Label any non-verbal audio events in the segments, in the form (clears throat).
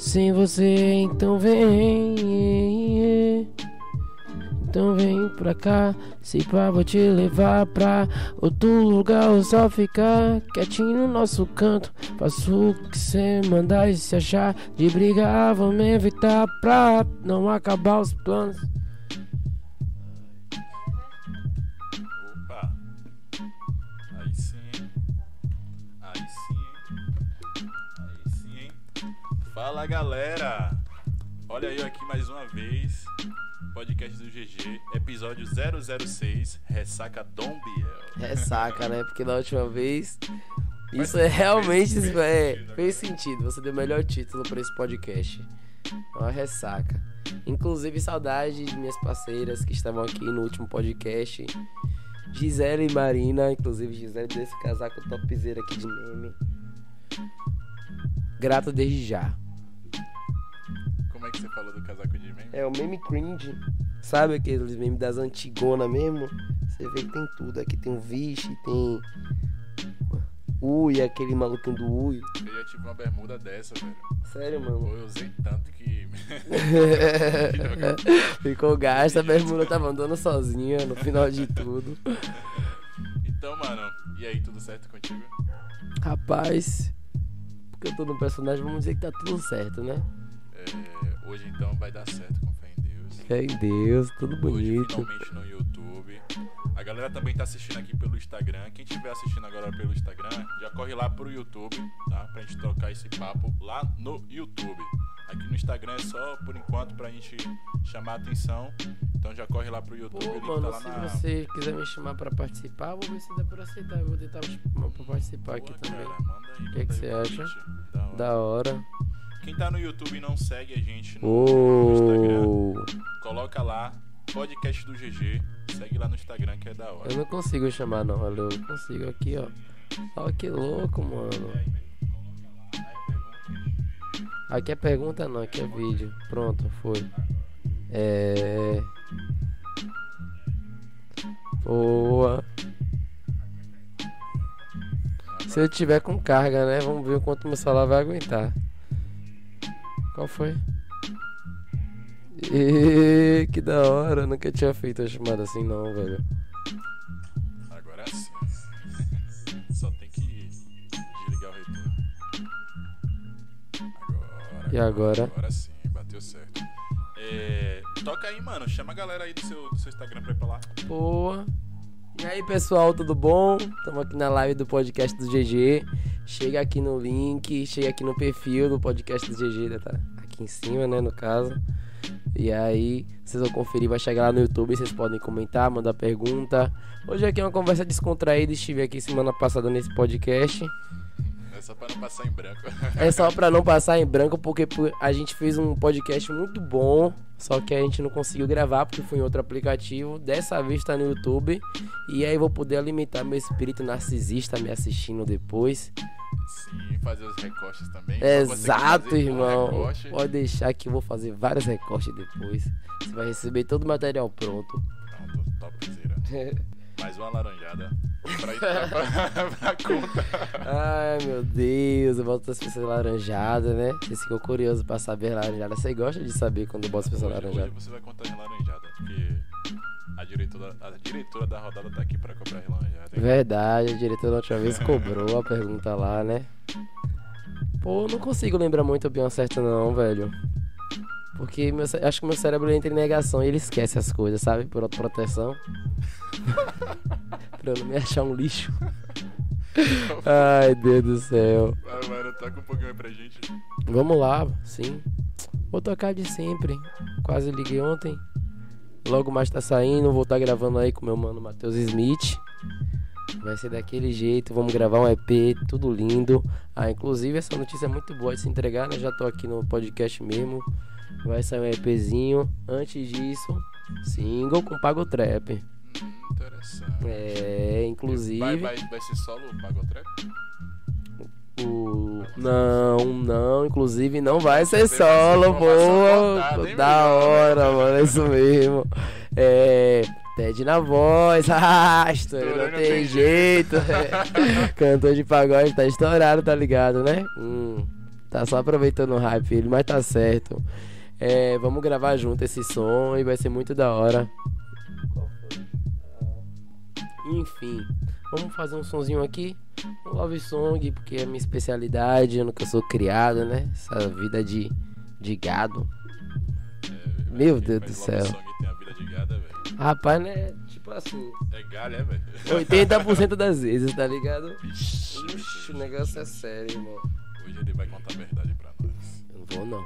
Sem você, então vem. Então vem pra cá, se pá, vou te levar pra outro lugar ou só ficar quietinho no nosso canto. Faço o que cê mandar e se achar de brigar, vamos evitar pra não acabar os planos. Galera! Olha eu aqui mais uma vez, podcast do GG, episódio 006, Ressaca Dom Biel. Ressaca, né? Porque da última vez. Mas Isso é realmente fez- isso é, sentido, fez sentido. Você deu o melhor título pra esse podcast. É uma ressaca. Inclusive, saudade de minhas parceiras que estavam aqui no último podcast. Gisele e Marina. Inclusive, Gisele desse casaco topzera aqui de meme. Grato desde já. Como é que você falou do casaco de meme? É o meme cringe. Sabe aqueles memes das antigona mesmo? Você vê que tem tudo. Aqui tem o Vixe, tem. Ui, aquele maluquinho do Ui. Eu já tive uma bermuda dessa, velho. Sério, Pô, mano. eu usei tanto que. (laughs) Ficou gasta, a bermuda tava andando sozinha no final de tudo. então, mano, e aí, tudo certo contigo? Rapaz, porque eu tô no personagem, vamos dizer que tá tudo certo, né? É, hoje então vai dar certo, com fé em Deus. Fé em Deus, tudo Hoje bonito. finalmente no YouTube. A galera também tá assistindo aqui pelo Instagram. Quem estiver assistindo agora pelo Instagram, já corre lá pro YouTube, tá? Pra gente trocar esse papo lá no YouTube. Aqui no Instagram é só por enquanto pra gente chamar a atenção. Então já corre lá pro YouTube, Pô, mano, tá lá se na. você quiser me chamar pra participar, vou ver se dá pra aceitar. Eu vou tentar me chamar pra participar aqui Boa, também. cara, manda aí, O que manda que você acha? Da hora. Da hora. Quem tá no YouTube e não segue a gente no, no Instagram, coloca lá, podcast do GG. Segue lá no Instagram que é da hora. eu não consigo chamar não, valeu. Eu consigo aqui, ó. Ó, que louco, mano. Aqui é pergunta não, aqui é vídeo. Pronto, foi. É. Boa. Se eu tiver com carga, né? Vamos ver o quanto meu celular vai aguentar. Qual foi? Ê, que da hora, nunca tinha feito uma chamada assim não, velho. Agora sim. Só tem que desligar o retorno. Agora. E agora? Agora sim, bateu certo. É, toca aí, mano. Chama a galera aí do seu, do seu Instagram pra ir pra lá. Boa. E aí, pessoal, tudo bom? Estamos aqui na live do podcast do GG. Chega aqui no link, chega aqui no perfil do podcast do GG, tá aqui em cima, né, no caso. E aí, vocês vão conferir, vai chegar lá no YouTube, vocês podem comentar, mandar pergunta. Hoje aqui é uma conversa descontraída, estive aqui semana passada nesse podcast. É só pra não passar em branco. É só pra não passar em branco, porque a gente fez um podcast muito bom, só que a gente não conseguiu gravar porque foi em outro aplicativo. Dessa vez tá no YouTube. E aí vou poder alimentar meu espírito narcisista me assistindo depois. Sim, fazer os recortes também. Exato, um irmão. recorte. Pode deixar que eu vou fazer vários recortes depois. Você vai receber todo o material pronto. Pronto, topzera. (laughs) Mais uma laranjada. (laughs) Pra pra, pra, conta. Ai meu Deus, eu boto as pessoas laranjadas, né? Vocês ficam curiosos pra saber laranjada. Você gosta de saber quando eu boto as pessoas Hoje, hoje laranjadas? você vai contar em laranjada, porque a diretora, a diretora da rodada tá aqui pra cobrar laranjada. hein? Verdade, a diretora da última vez cobrou a pergunta lá, né? Pô, não consigo lembrar muito bem ao certo não, velho. Porque meu, acho que meu cérebro entra em negação e ele esquece as coisas, sabe? Por autoproteção. pra eu não me achar um lixo. Ai, Deus do céu. Vai, mano, toca um pouquinho aí pra gente. Vamos lá, sim. Vou tocar de sempre. Quase liguei ontem. Logo mais tá saindo. Vou estar gravando aí com meu mano Matheus Smith. Vai ser daquele jeito. Vamos gravar um EP, tudo lindo. Ah, inclusive essa notícia é muito boa de se entregar, né? Já tô aqui no podcast mesmo. Vai sair um EPzinho. Antes disso, single com Pago Trap. Hum, interessante. É, inclusive. Vai, vai, vai ser solo o Pagotrap? O... Não, não, inclusive não vai ser solo, hein, Da hora, mano, é isso mesmo. É. Ted na voz, (laughs) estourou, não não tem tem jeito. (laughs) (laughs) Cantor de pagode tá estourado, tá ligado, né? Hum. Tá só aproveitando o hype, ele, mas tá certo. É, vamos gravar junto esse som e vai ser muito da hora. Enfim, vamos fazer um sonzinho aqui. Um love song, porque é minha especialidade, eu nunca sou criado, né? Essa vida de, de gado. É, Meu Deus do céu. gado, é. Rapaz, né? Tipo assim, É galho, é, velho? 80% das vezes, tá ligado? Ixi, o negócio é sério, irmão. Hoje ele vai contar a verdade pra. Eu vou não.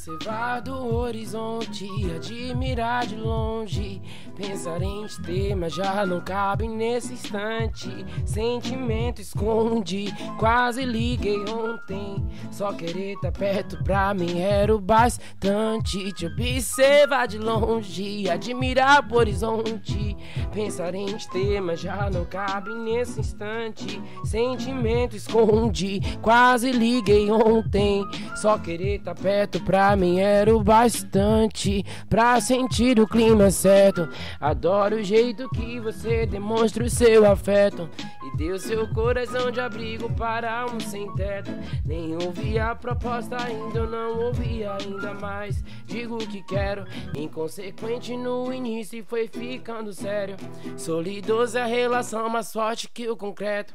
Observar do horizonte, admirar de longe, pensar em te ter, mas já não cabe nesse instante. Sentimento esconde, quase liguei ontem. Só querer tá perto pra mim era o bastante. Te observar de longe, admirar pro horizonte, pensar em te ter, mas já não cabe nesse instante. Sentimento esconde, quase liguei ontem. Só querer tá perto pra mim era o bastante pra sentir o clima certo. Adoro o jeito que você demonstra o seu afeto e deu seu coração de abrigo para um sem teto. Nem ouvi a proposta ainda, não ouvi ainda mais. Digo o que quero, inconsequente no início e foi ficando sério. Solidoso é a relação mais forte que o concreto.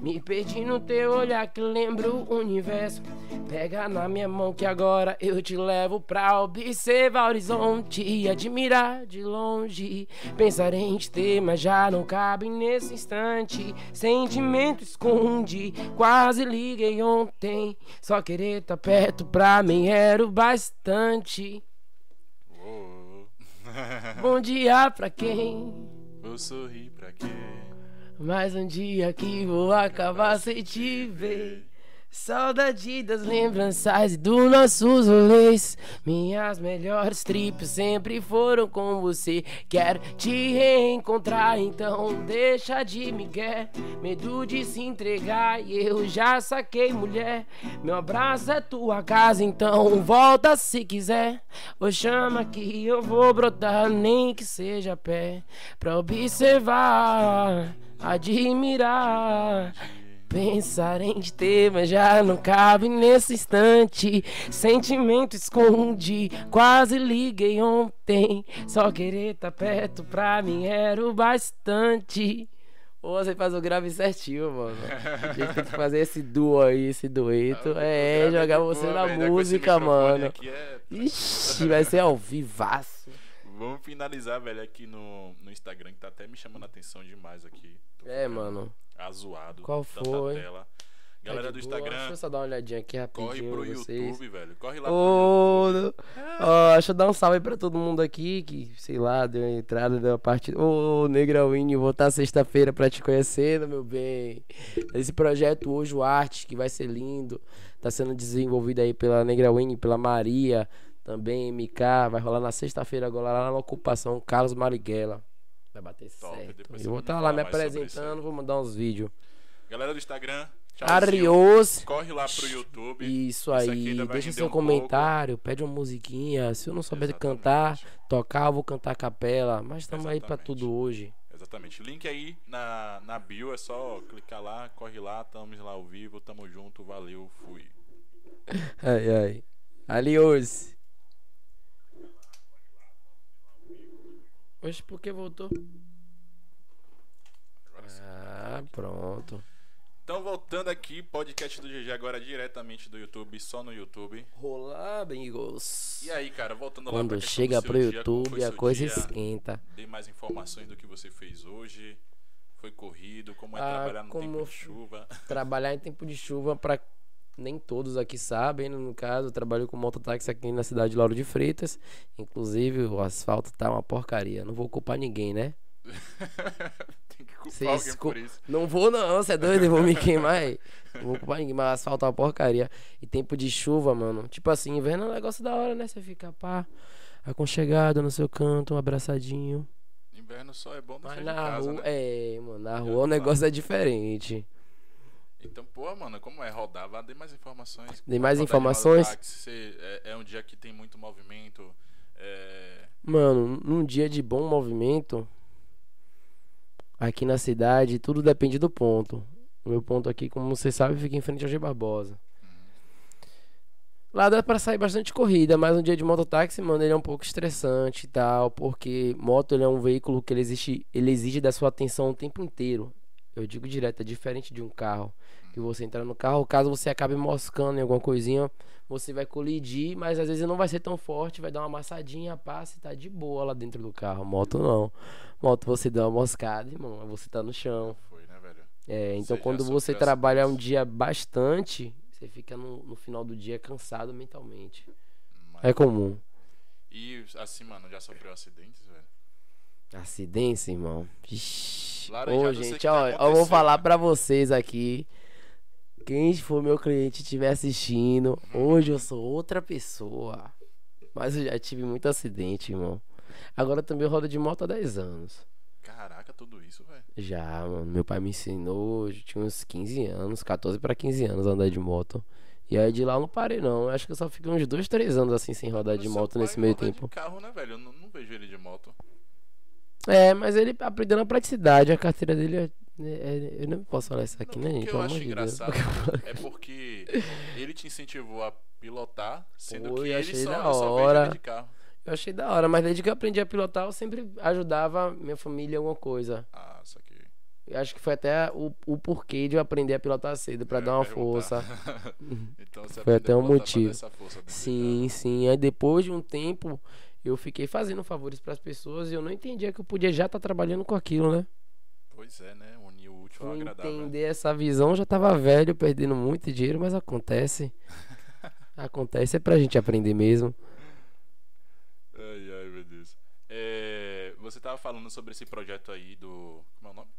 Me perdi no teu olhar que lembra o universo. Pega na minha mão que agora eu te levo pra observar o horizonte e admirar de longe. Pensar em te ter, mas já não cabe nesse instante. Sentimento esconde, quase liguei ontem. Só querer tá perto pra mim era o bastante. Uou. Bom dia pra quem? Vou sorrir pra quê? Mais um dia que vou acabar sem te ver. Saudade das lembranças e dos nossos rolês. Minhas melhores trips sempre foram com você. Quero te reencontrar, então deixa de migué. Medo de se entregar e eu já saquei mulher. Meu abraço é tua casa, então volta se quiser. Ou chama que eu vou brotar, nem que seja a pé. Pra observar, admirar. Pensar em te ter, mas já não cabe nesse instante. Sentimento esconde, quase liguei ontem. Só querer tá perto pra mim era o bastante. Ou você faz o grave certinho, mano. A gente tem que fazer esse duo aí, esse dueto. É, jogar você na música, mano. é Ixi, vai ser ao vivaço. Vamos finalizar, velho, aqui no, no Instagram, que tá até me chamando a atenção demais aqui. Tô É, ficando mano. Azoado. Qual foi? tela. Galera É do de boa. Instagram, Deixa eu só dar uma olhadinha aqui rapidinho. corre pro vocês. YouTube, velho. Corre lá pro Ô, YouTube. ó, deixa eu dar um salve pra todo mundo aqui que, sei lá, deu uma entrada, deu uma partida. Ô, Negra Winnie, vou estar sexta-feira pra te conhecendo, meu bem. Esse projeto hoje, o Arte, que vai ser lindo, tá sendo desenvolvido aí pela Negra Winnie, pela Maria, também MK. Vai rolar na sexta-feira agora lá na ocupação Carlos Marighella. Vai bater Top, certo. depois Eu vou você estar lá me apresentando, vou mandar uns vídeos. Galera do Instagram. Arios. Corre lá pro YouTube. Isso aí, deixa seu um pouco. comentário, pede uma musiquinha. Se eu não souber cantar, Exatamente. tocar, eu vou cantar a capela. Mas estamos aí pra Exatamente. tudo hoje. Exatamente. Link aí na, na bio, é só clicar lá, corre lá, tamo lá ao vivo, tamo junto, valeu, fui. (laughs) Ai, ai. Ali Oxe, por que voltou? Agora sim. Ah, pronto. Então, voltando aqui, podcast do GG agora diretamente do YouTube, só no YouTube. Olá, amigos. E aí, cara, voltando lá pra Quando chega pro dia, YouTube, a coisa dia? esquenta. Dê mais informações do que você fez hoje. Foi corrido, como é Ah, trabalhar no tempo de chuva. Trabalhar em tempo de chuva, pra nem todos aqui sabem, no caso, eu trabalho com mototáxi aqui na cidade de Lauro de Freitas. Inclusive, o asfalto tá uma porcaria. Não vou culpar ninguém, né? (laughs) Tem que culpar Vocês alguém por isso. Não vou não, você é doido, eu vou me queimar aí. Não vou culpar ninguém, mas asfalto é uma porcaria. E tempo de chuva, mano. Tipo assim, inverno é um negócio da hora, né? Você fica pá, aconchegado no seu canto, um abraçadinho. Inverno só é bom Mas dentro de na casa, rua, né? é, mano, na rua o negócio é diferente. Então, pô, mano, como é rodar? Vá, dê mais informações. Dê mais informações? é, é um dia que tem muito movimento. É, Mano, num dia de bom movimento, aqui na cidade, tudo depende do ponto. O meu ponto aqui, como você sabe, fica em frente ao G Barbosa. Lá dá pra sair bastante corrida, mas um dia de mototáxi, mano, ele é um pouco estressante e tal, porque moto ele é um veículo que ele exige, ele exige da sua atenção o tempo inteiro. Eu digo direto, é diferente de um carro. Que você entrar no carro, caso você acabe moscando em alguma coisinha, você vai colidir, mas às vezes não vai ser tão forte, vai dar uma amassadinha, passa e tá de boa lá dentro do carro. Moto não. Moto você dá uma moscada, irmão, você tá no chão. foi, né, velho? É, então Você quando você trabalha um dia bastante, você fica no, no final do dia cansado mentalmente. Mas- É comum. E assim, mano, já sofreu acidentes, velho? Acidência, irmão. Ixi. Ô, gente, ó, eu vou falar pra vocês aqui. Quem for meu cliente e estiver assistindo, hoje eu sou outra pessoa. Mas eu já tive muito acidente, irmão. Agora também eu rodo de moto há 10 anos. Caraca, tudo isso, velho. Já, mano. Meu pai me ensinou, eu tinha uns 15 anos, 14 pra 15 anos a andar de moto. E aí de lá eu não parei, não. Eu Acho que eu só fiquei uns 2, 3 anos assim sem rodar de moto nesse meio roda tempo. de carro, né, velho? Eu não, não vejo ele de moto. É, mas ele aprendeu na praticidade. A carteira dele é. é- eu não posso falar isso aqui, Não, né, o gente? que eu acho de engraçado é porque ele te incentivou a pilotar, sendo Pô, que ele só, da hora. de carro. Eu achei da hora, mas desde que eu aprendi a pilotar, eu sempre ajudava minha família em alguma coisa. Ah, isso aqui. Eu acho que foi até o, o porquê de eu aprender a pilotar cedo, pra Eu dar uma perguntar. força. (laughs) então você Foi aprendeu até a um motivo. Sim, sim. Aí depois de um tempo, eu fiquei fazendo favores pras pessoas e eu não entendia que eu podia já estar trabalhando com aquilo, né? Pois é, né? Unir o útil ao agradável. entender essa visão, já tava velho, perdendo muito dinheiro, mas acontece. (laughs) Acontece, é pra gente aprender mesmo. Ai, ai, meu Deus. É, você tava falando sobre esse projeto aí do. Como é o nome?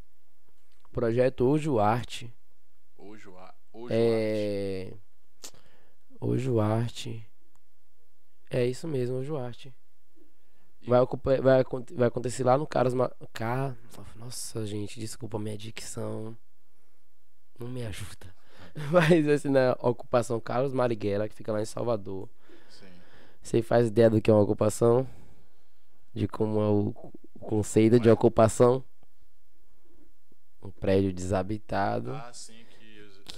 Projeto Ojo Arte. Hoje o Hoje É. Ojo Arte. É isso mesmo, Ojo Arte. Vai, vai, vai acontecer lá no Carlos. Ma... Car... Nossa, gente, desculpa a minha dicção. Não me ajuda. (laughs) Mas vai ser na ocupação Carlos Marighella, que fica lá em Salvador. Sim. Você faz ideia do que é uma ocupação? De como é o, o conceito de ocupação? Um prédio desabitado. Ah, sim,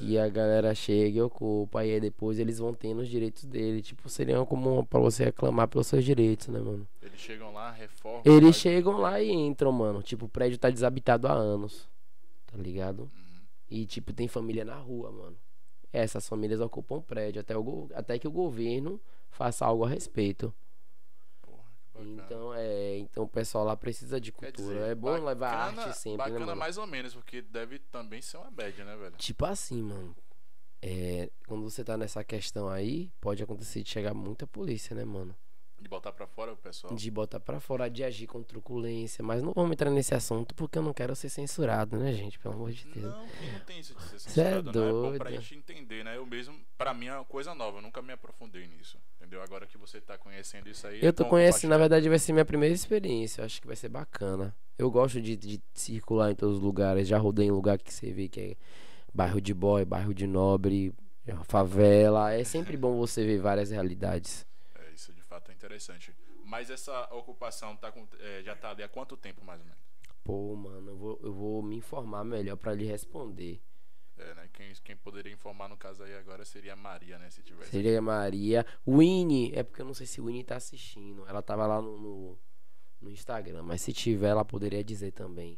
que. a galera chega e ocupa, e aí depois eles vão tendo os direitos dele. Tipo, seria como pra você reclamar pelos seus direitos, né, mano? Eles chegam lá, reformam. Eles fazem- chegam lá e entram, mano. Tipo, o prédio tá desabitado há anos. Tá ligado? Uhum. E, tipo, tem família na rua, mano. Essas famílias ocupam o prédio até, o até que o governo faça algo a respeito. Bacana. Então, é. Então o pessoal lá precisa de cultura. dizer, é bom levar bacana- arte sempre, Bacana né, mano? mais ou menos, porque deve também ser uma bad, né, velho? Tipo assim, mano. É, quando você tá nessa questão aí, pode acontecer de chegar muita polícia, né, mano? De botar pra fora o pessoal. De botar pra fora, de agir com truculência. Mas não vamos entrar nesse assunto porque eu não quero ser censurado, né, gente? Pelo amor de Deus. Não, não tem isso de ser é censurado, não. É bom pra doido. gente entender, né? Eu mesmo, pra mim é uma coisa nova, eu nunca me aprofundei nisso. Entendeu? Agora que você tá conhecendo isso aí. é Eu tô bom conhecendo, na verdade vai ser minha primeira experiência. Eu acho que vai ser bacana. Eu gosto de, de circular em todos os lugares. Já rodei em lugar que você vê que é bairro de boy, bairro de nobre, favela. É sempre bom você ver várias realidades. É, isso de fato é interessante. Mas essa ocupação tá com- é, já tá ali há quanto tempo, mais ou menos? Pô, mano, eu vou, eu vou me informar melhor pra lhe responder. É, né? Quem, quem poderia informar no caso aí agora seria a Maria, né? Se tivesse. Seria a Maria. Winnie, é porque eu não sei se Winnie tá assistindo. Ela tava lá no, no, no Instagram, mas se tiver, ela poderia dizer também.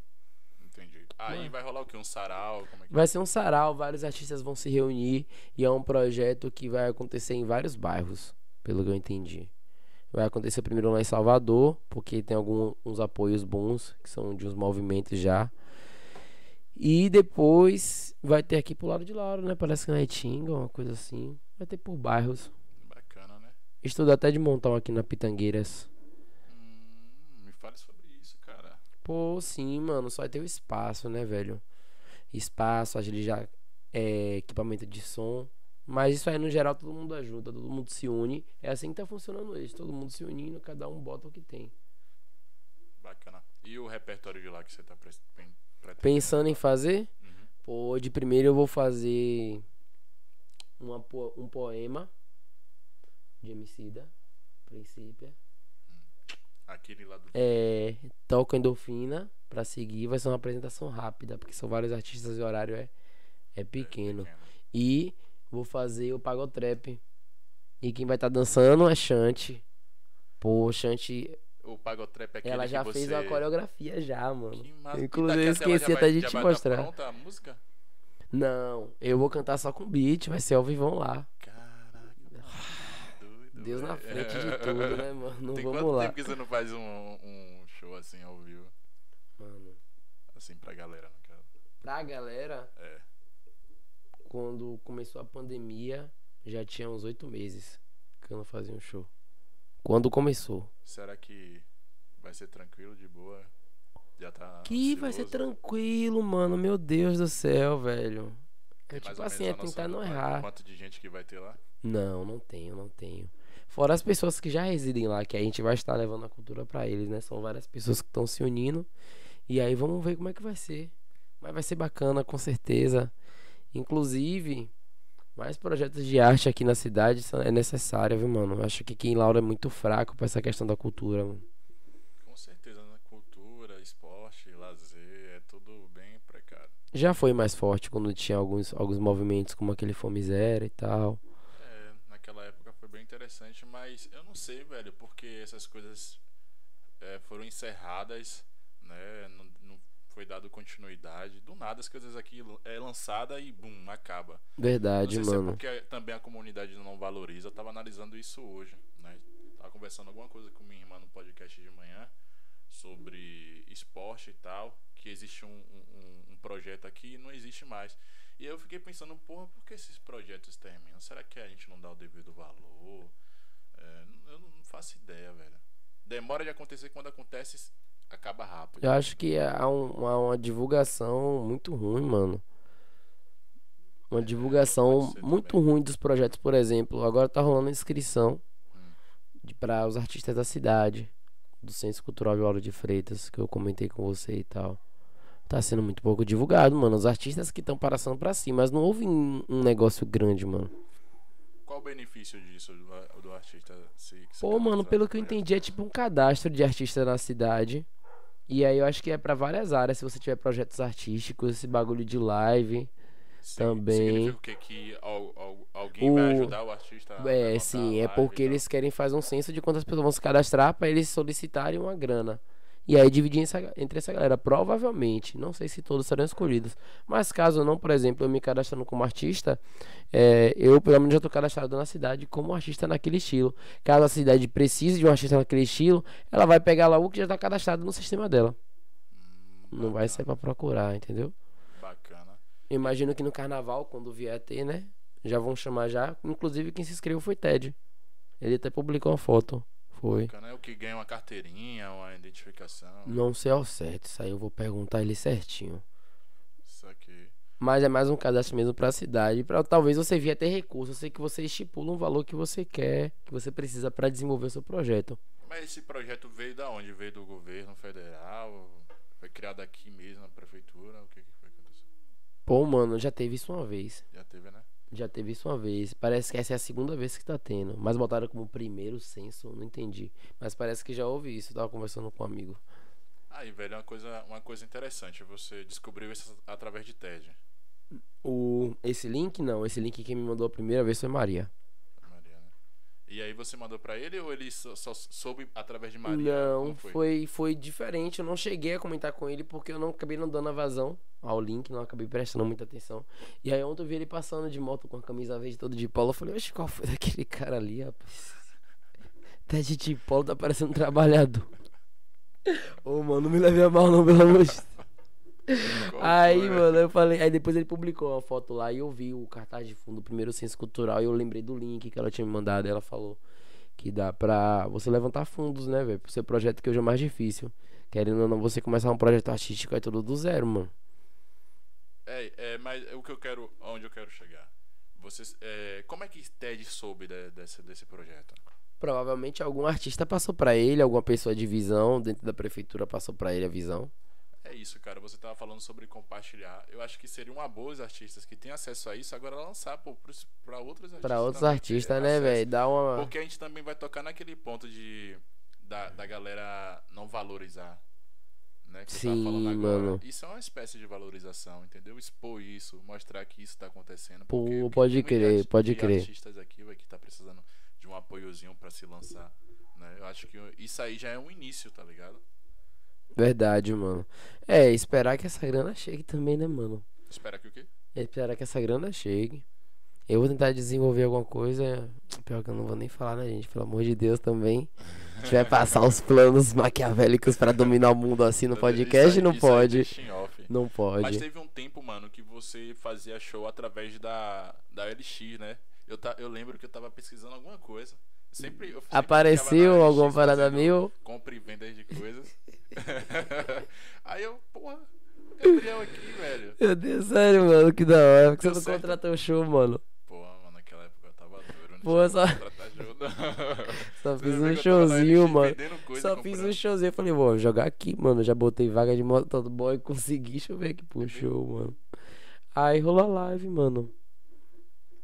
Entendi. Aí vai rolar o quê? Um sarau? Como é que Vai ser um sarau, vários artistas vão se reunir e é um projeto que vai acontecer em vários bairros, pelo que eu entendi. Vai acontecer primeiro lá em Salvador, porque tem alguns apoios bons, que são de uns movimentos já. E depois vai ter aqui pro lado de Lauro, né? Parece que na Itinga, uma coisa assim. Vai ter por bairros. Bacana, né? Estou até de montar um aqui na Pitangueiras. Hum, me fale sobre isso, cara. Pô, sim, mano, só vai ter o espaço, né, velho? Espaço, já é equipamento de som. Mas isso aí, no geral, todo mundo ajuda, todo mundo se une. É assim que tá funcionando isso, todo mundo se unindo, cada um bota o que tem. Bacana. E o repertório de lá que você tá? Pensando em fazer, Uhum. Pode, primeiro eu vou fazer uma, um poema de Emicida, Princípio. Aquele lá do. É, toco endorfina pra seguir, vai ser uma apresentação rápida, porque são vários artistas e o horário é, é pequeno. E vou fazer o pagotrap. E quem vai estar dançando é Chante. Pô, Chante, O Pagotrap é aquele ela já fez a coreografia já, mano. Que massa. Inclusive, eu esqueci até de te tá mostrar. pronta a música? Não, eu vou cantar só com beat, vai ser ao vivão lá. Caraca, doido, Deus na velho. frente de tudo, né, mano? Tem Vamos quanto lá. tempo que você não faz um, um show assim ao vivo? Mano, Assim, pra galera, no caso. pra galera, É. quando começou a pandemia, já tinha uns oito meses que eu não fazia um show. Quando começou. Será que vai ser tranquilo, de boa? Já tá. Que vai ser ansioso? tranquilo, mano. Meu Deus do céu, velho. É tipo assim, é tentar não errar. Quanto de gente que vai ter lá? Não, não tenho, não tenho. Fora as pessoas que já residem lá, que a gente vai estar levando a cultura pra eles, né? São várias pessoas que estão se unindo. E aí vamos ver como é que vai ser. Mas vai ser bacana, com certeza. Inclusive, mais projetos de arte aqui na cidade é necessário, viu, mano? Eu acho que aqui em Laura é muito fraco pra essa questão da cultura, mano. Com certeza, né? Cultura, esporte, lazer, é tudo bem precário. Já foi mais forte quando tinha alguns, alguns movimentos como aquele Fome Zero e tal. É, naquela época foi bem interessante, mas eu não sei, velho, porque essas coisas é, foram encerradas, né? Não foi dado continuidade. Do nada as coisas aqui é lançada e bum, acaba. Verdade, não sei se mano. é porque também a comunidade não valoriza. Eu tava analisando isso hoje, né? Tava conversando alguma coisa com minha irmã no podcast de manhã sobre esporte e tal, que existe um, um, um projeto aqui e não existe mais. E eu fiquei pensando, porra, por que esses projetos terminam? Será que a gente não dá o devido valor? É, eu não faço ideia, velho. Demora de acontecer quando acontece, acaba rápido. Eu acho que há, um- há uma divulgação muito ruim, mano. Uma divulgação pode ser muito também. ruim dos projetos, por exemplo. Agora tá rolando inscrição Hum. para os artistas da cidade, do Centro Cultural de Lauro de Freitas, que eu comentei com você e tal. Tá sendo muito pouco divulgado, mano. Os artistas que estão passando pra cima, mas não houve um, um negócio grande, mano. Qual o benefício disso do, do artista se, se Pô, mano, pelo que eu entendi, é tipo um cadastro de artista na cidade. E aí eu acho que é pra várias áreas. Se você tiver projetos artísticos, esse bagulho de live. Sim, também. Significa o? Que al- al- alguém O- vai ajudar o artista a É, sim, é porque eles querem fazer um censo de quantas pessoas vão se cadastrar pra eles solicitarem uma grana. E aí dividir essa- entre essa galera. Provavelmente, não sei se todos serão escolhidos. Mas caso não, por exemplo, eu me cadastrando como artista, é, eu pelo menos já tô cadastrado na cidade como artista naquele estilo. Caso a cidade precise de um artista naquele estilo, ela vai pegar lá o que já tá cadastrado no sistema dela. Hum, Não vai ser pra procurar, entendeu? Bacana. Imagino que no carnaval, quando vier a ter, né? Já vão chamar já. Inclusive quem se inscreveu foi Ted. Ele até publicou uma foto. Foi. Bacana é o que ganha uma carteirinha, uma identificação. Não sei ao certo, isso aí eu vou perguntar ele certinho. Isso aqui. Mas é mais um cadastro mesmo pra cidade, para talvez você vir a ter recurso. Eu sei que você estipula um valor que você quer, que você precisa pra desenvolver o seu projeto. Mas esse projeto veio da onde? Veio do governo federal? Foi criado aqui mesmo na prefeitura? O que, que foi que aconteceu? Pô, mano, já teve isso uma vez. Já teve, né? Já teve isso uma vez. Parece que essa é a segunda vez que tá tendo. Mas botaram como primeiro censo, não entendi. Mas parece que já houve isso. Eu tava conversando com um amigo. Aí, velho, é uma coisa, uma coisa interessante. Você descobriu isso através de TED. O, esse link, não. Esse link quem me mandou a primeira vez foi Maria. E aí você mandou pra ele ou ele só, só soube através de Maria? Não, Como foi, foi diferente. Eu não cheguei a comentar com ele porque eu não acabei não dando a vazão ao link, não acabei prestando muita atenção. E aí ontem eu vi ele passando de moto com a camisa verde todo de polo. Eu falei, oxe, qual foi (laughs) daquele cara ali, rapaz? Ted de polo tá parecendo um trabalhador. Ô, mano, não me leve a mal não, pelo amor de Deus. Aí, foi? mano, eu falei. Aí depois ele publicou uma foto lá e eu vi o cartaz de fundo do primeiro Ciência Cultural e eu lembrei do link que ela tinha me mandado. E ela falou que dá pra você levantar fundos, né, velho? Pro seu projeto que hoje é mais difícil. Querendo ou não, você começar um projeto artístico é tudo do zero, mano. É, é, mas o que eu quero, onde eu quero chegar? Vocês, é, como é que TED soube de- desse, desse projeto? Provavelmente algum artista passou pra ele, alguma pessoa de visão dentro da prefeitura passou pra ele a visão. É isso, cara. Você tava falando sobre compartilhar. Eu acho que seria uma boa os artistas que têm acesso a isso agora lançar pô, pra outros artistas. Pra outros artistas, né, velho? Dá uma. Porque a gente também vai tocar naquele ponto de da, da galera não valorizar. Né, que Sim, falando agora. mano. Isso é uma espécie de valorização, entendeu? Expor isso, mostrar que isso tá acontecendo. Pô, porque- porque pode crer, pode de crer. artistas aqui, véio, que tá precisando de um apoiozinho pra se lançar. Né? Eu acho que isso aí já é um início, tá ligado? Verdade, mano. É, esperar que essa grana chegue também, né, mano? Espera que o quê? É esperar que essa grana chegue. Eu vou tentar desenvolver alguma coisa. Pior que eu não vou nem falar, né, gente? Pelo amor de Deus também. A gente vai passar os planos maquiavélicos pra dominar o mundo assim no podcast? aí- Não pode. Não Mas pode. teve um tempo, mano, que você fazia show através da, da LX, né? Eu, ta, eu lembro que eu tava pesquisando alguma coisa. Sempre, eu sempre Apareceu alguma parada mil? Compra e venda de coisas. (laughs) Aí eu, porra, Gabriel aqui, velho. Meu Deus, sério, mano, que da hora. Por que você não certo. contratou o show, mano? Porra, mano, naquela época eu tava duro. Não Pô, só-. (laughs) Só fiz um showzinho, mano. coisa, Só fiz comprando? um showzinho. Eu falei, vou jogar aqui, mano. Já botei vaga de motoboy, consegui. Deixa eu ver aqui pro show, mano. Aí rolou a live, mano.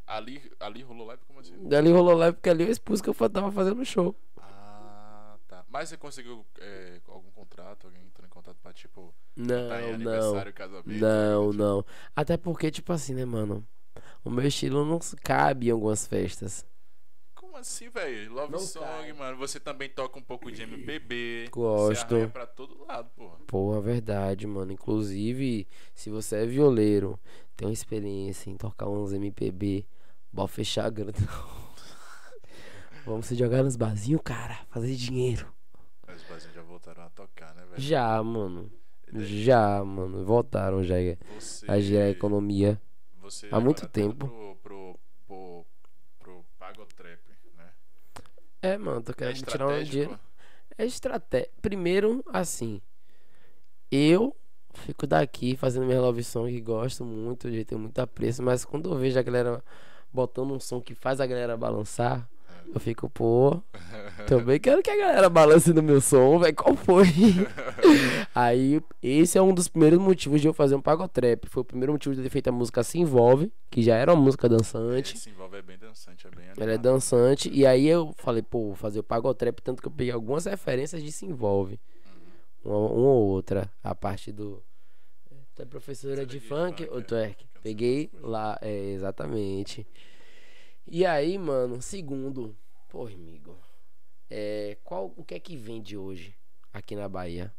Ali, ali rolou live como assim? Dali rolou live porque ali eu expus que eu tava fazendo show. Ah, tá. Mas você conseguiu é, algum contrato? Alguém entrou em contato pra, tipo, Não, tá em não. casamento? Não, tipo, não. Até porque, tipo assim, né, mano? O meu estilo não cabe em algumas festas. Como assim, velho? Love Não Song, cai. mano. Você também toca um pouco de MPB. Gosto. Você pra todo lado, porra. Porra, verdade, mano. Inclusive, se você é violeiro, tem uma experiência em tocar uns MPB, bora fechar a grana. (laughs) Vamos se jogar nos barzinhos, cara. Fazer dinheiro. Mas os barzinhos já voltaram a tocar, né, velho? Já, mano. Já, mano. Voltaram já Você, a gerar a economia. você há muito tá tempo. Pro, pro, pro, pro Pagotrap, né? É, mano, tô É querendo tirar um dinheiro. É estratégia. Primeiro, assim. Eu fico daqui fazendo minha love song gosto muito, de ter muito apreço, mas quando eu vejo a galera botando um som que faz a galera balançar, eu fico, pô, também quero que a galera balance no meu som, velho. Qual foi? (laughs) Aí, esse é um dos primeiros motivos de eu fazer um pagotrap. Foi o primeiro motivo de eu ter feito a música Se Envolve, que já era uma música dançante. Esse envolve é bem dançante, é bem Ela é animado. dançante. E aí eu falei, pô, vou fazer o pagotrap, tanto que eu peguei algumas referências de Se Envolve. Uhum. Uma, uma ou outra. A parte do. Tu é professora é de de funk funk, ou é. tu é? Peguei lá, é, exatamente. E aí, mano, segundo, pô, amigo, é, qual, o que é que vende hoje aqui na Bahia?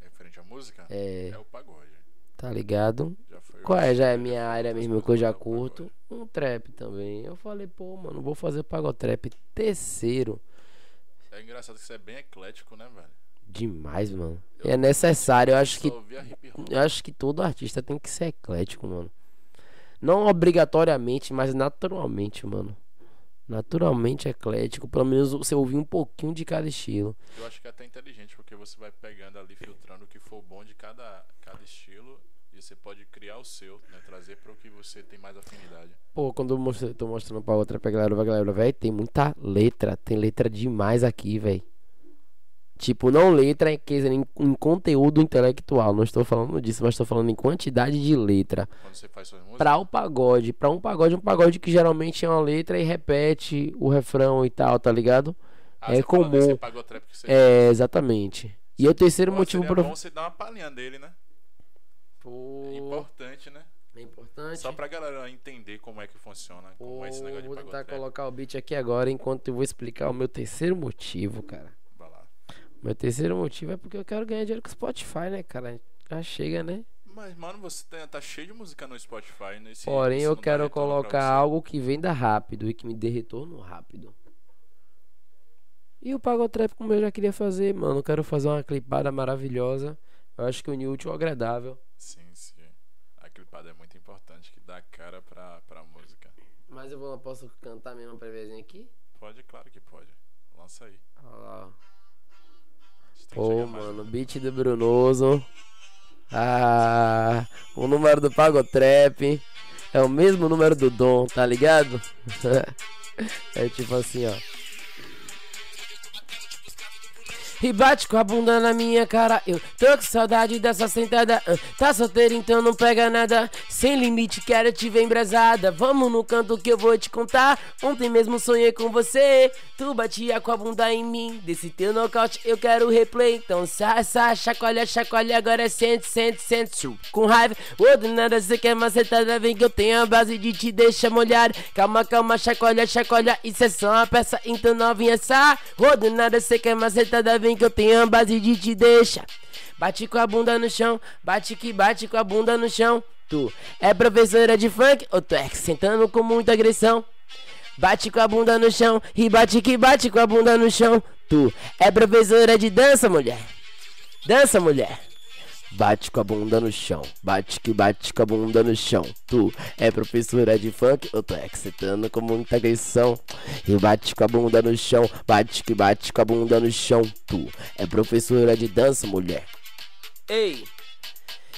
Referente à música? É, É o pagode. tá ligado? Já foi. Qual é? Já é minha área mesmo que eu já é curto. Um trap também. Eu falei, pô, mano, vou fazer pagotrap. Terceiro. É engraçado que você é bem eclético, né, velho? Demais, mano. Eu é necessário. Eu acho que. Eu acho que todo artista tem que ser eclético, mano. Não obrigatoriamente, mas naturalmente, mano. Naturalmente eclético. Pelo menos você ouvir um pouquinho de cada estilo. Eu acho que é até inteligente, porque você vai pegando ali, filtrando o que for bom de cada, cada estilo. E você pode criar o seu, né? Trazer para o que você tem mais afinidade. Pô, quando eu mostro- tô mostrando pra outra pra galera, pra galera, velho, tem muita letra. Tem letra demais aqui, velho. Tipo, não letra em, que- em, em conteúdo intelectual. Não estou falando disso, mas estou falando em quantidade de letra. Quando você faz suas músicas. Pra o pagode. Pra um pagode, um pagode que geralmente é uma letra e repete o refrão e tal, tá ligado? Ah, é comum. É, exatamente. E o terceiro Pô, motivo pra. bom você dar uma palhinha dele, né? Pô, É importante, né? é importante. Só pra galera entender como é que funciona, Pô, como é esse negócio de vou tentar colocar o beat aqui agora enquanto eu vou explicar o meu terceiro motivo, cara. Meu terceiro motivo é porque eu quero ganhar dinheiro com o Spotify, né, cara? Já chega, né? Mas, mano, você tá, tá cheio de música no Spotify. Nesse, Porém, eu quero colocar algo que venda rápido e que me dê retorno rápido. E o Pagotrap, como eu já queria fazer, mano, eu quero fazer uma clipada maravilhosa. Eu acho que o útil ao agradável. Sim, sim. A clipada é muito importante, que dá cara pra, pra música. Mas eu vou, posso cantar mesmo pra vezinha aqui? Pode, claro que pode. Lança aí. Olha lá, ó. Pô, mais, mano, beat do Brunoso. Ah, o número do Pagotrap é o mesmo número do Dom, tá ligado? (laughs) é tipo assim, ó. E bate com a bunda na minha cara. Eu tô com saudade dessa sentada. Uh, tá solteiro, então não pega nada. Sem limite, quero te ver embrasada. Vamos no canto que eu vou te contar. Ontem mesmo sonhei com você. Tu batia com a bunda em mim. Desse teu nocaute eu quero replay. Então sai, sai, chacoalha, chacoalha. Agora sente, sente, sente. Com raiva, ou do nada você quer macetada. Vem que eu tenho a base de te deixar molhar. Calma, calma, chacoalha, chacoalha. Isso é só uma peça, então novinha essa. Ou do nada você quer macetada. Vem que eu tenho a base de te deixar. Bate com a bunda no chão, bate que bate com a bunda no chão. Tu é professora de funk ou tu é sentando com muita agressão? Bate com a bunda no chão e bate que bate com a bunda no chão. Tu é professora de dança, mulher. Dança, mulher. Bate com a bunda no chão, bate que bate com a bunda no chão. Tu é professora de funk ou tu é excitando com muita agressão? E bate com a bunda no chão, bate que bate com a bunda no chão. Tu é professora de dança, mulher. Ei,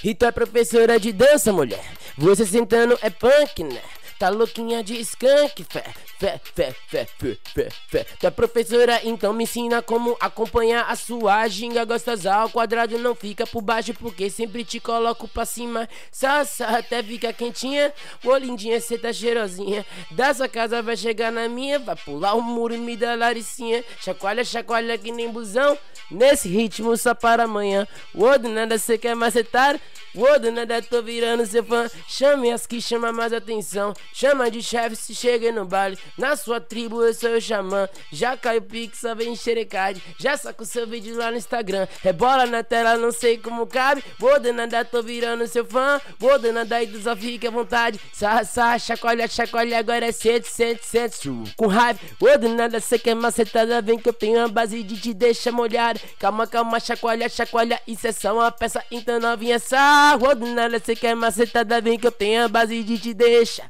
e tu é professora de dança, mulher? Você sentando é punk, né? Tá louquinha de skunk, fé, fé, fé, fé, fé, fé, fé. Tu é professora, então me ensina como acompanhar a sua ginga gostosa ao quadrado. Não fica por baixo, porque sempre te coloco pra cima. Sassa até fica quentinha. Ô lindinha, cê tá cheirosinha. Da sua casa vai chegar na minha, vai pular o muro e me dar laricinha. Chacoalha, chacoalha que nem busão. Nesse ritmo só para amanhã. Ô, do nada cê quer macetar. Ô, do nada tô virando seu fã. Chame as que chama mais atenção. Chama de chefe se chega no baile. Na sua tribo eu sou o xamã. Já caiu pix, só vem xerecade. Já saco seu vídeo lá no Instagram. Rebola na tela, não sei como cabe. Vou de nada, tô virando seu fã. Vou de nada e só fica à vontade. Sarra, sarra, chacoalha, chacoalha. Agora é sente, sente, sente. Com raiva. Vou de nada, cê quer macetada. Vem que eu tenho a base de te deixa molhar. Calma, calma, chacoalha, chacoalha. Isso é só uma peça, então novinha essa. De nada, cê quer macetada. Vem que eu tenho a base de te deixa.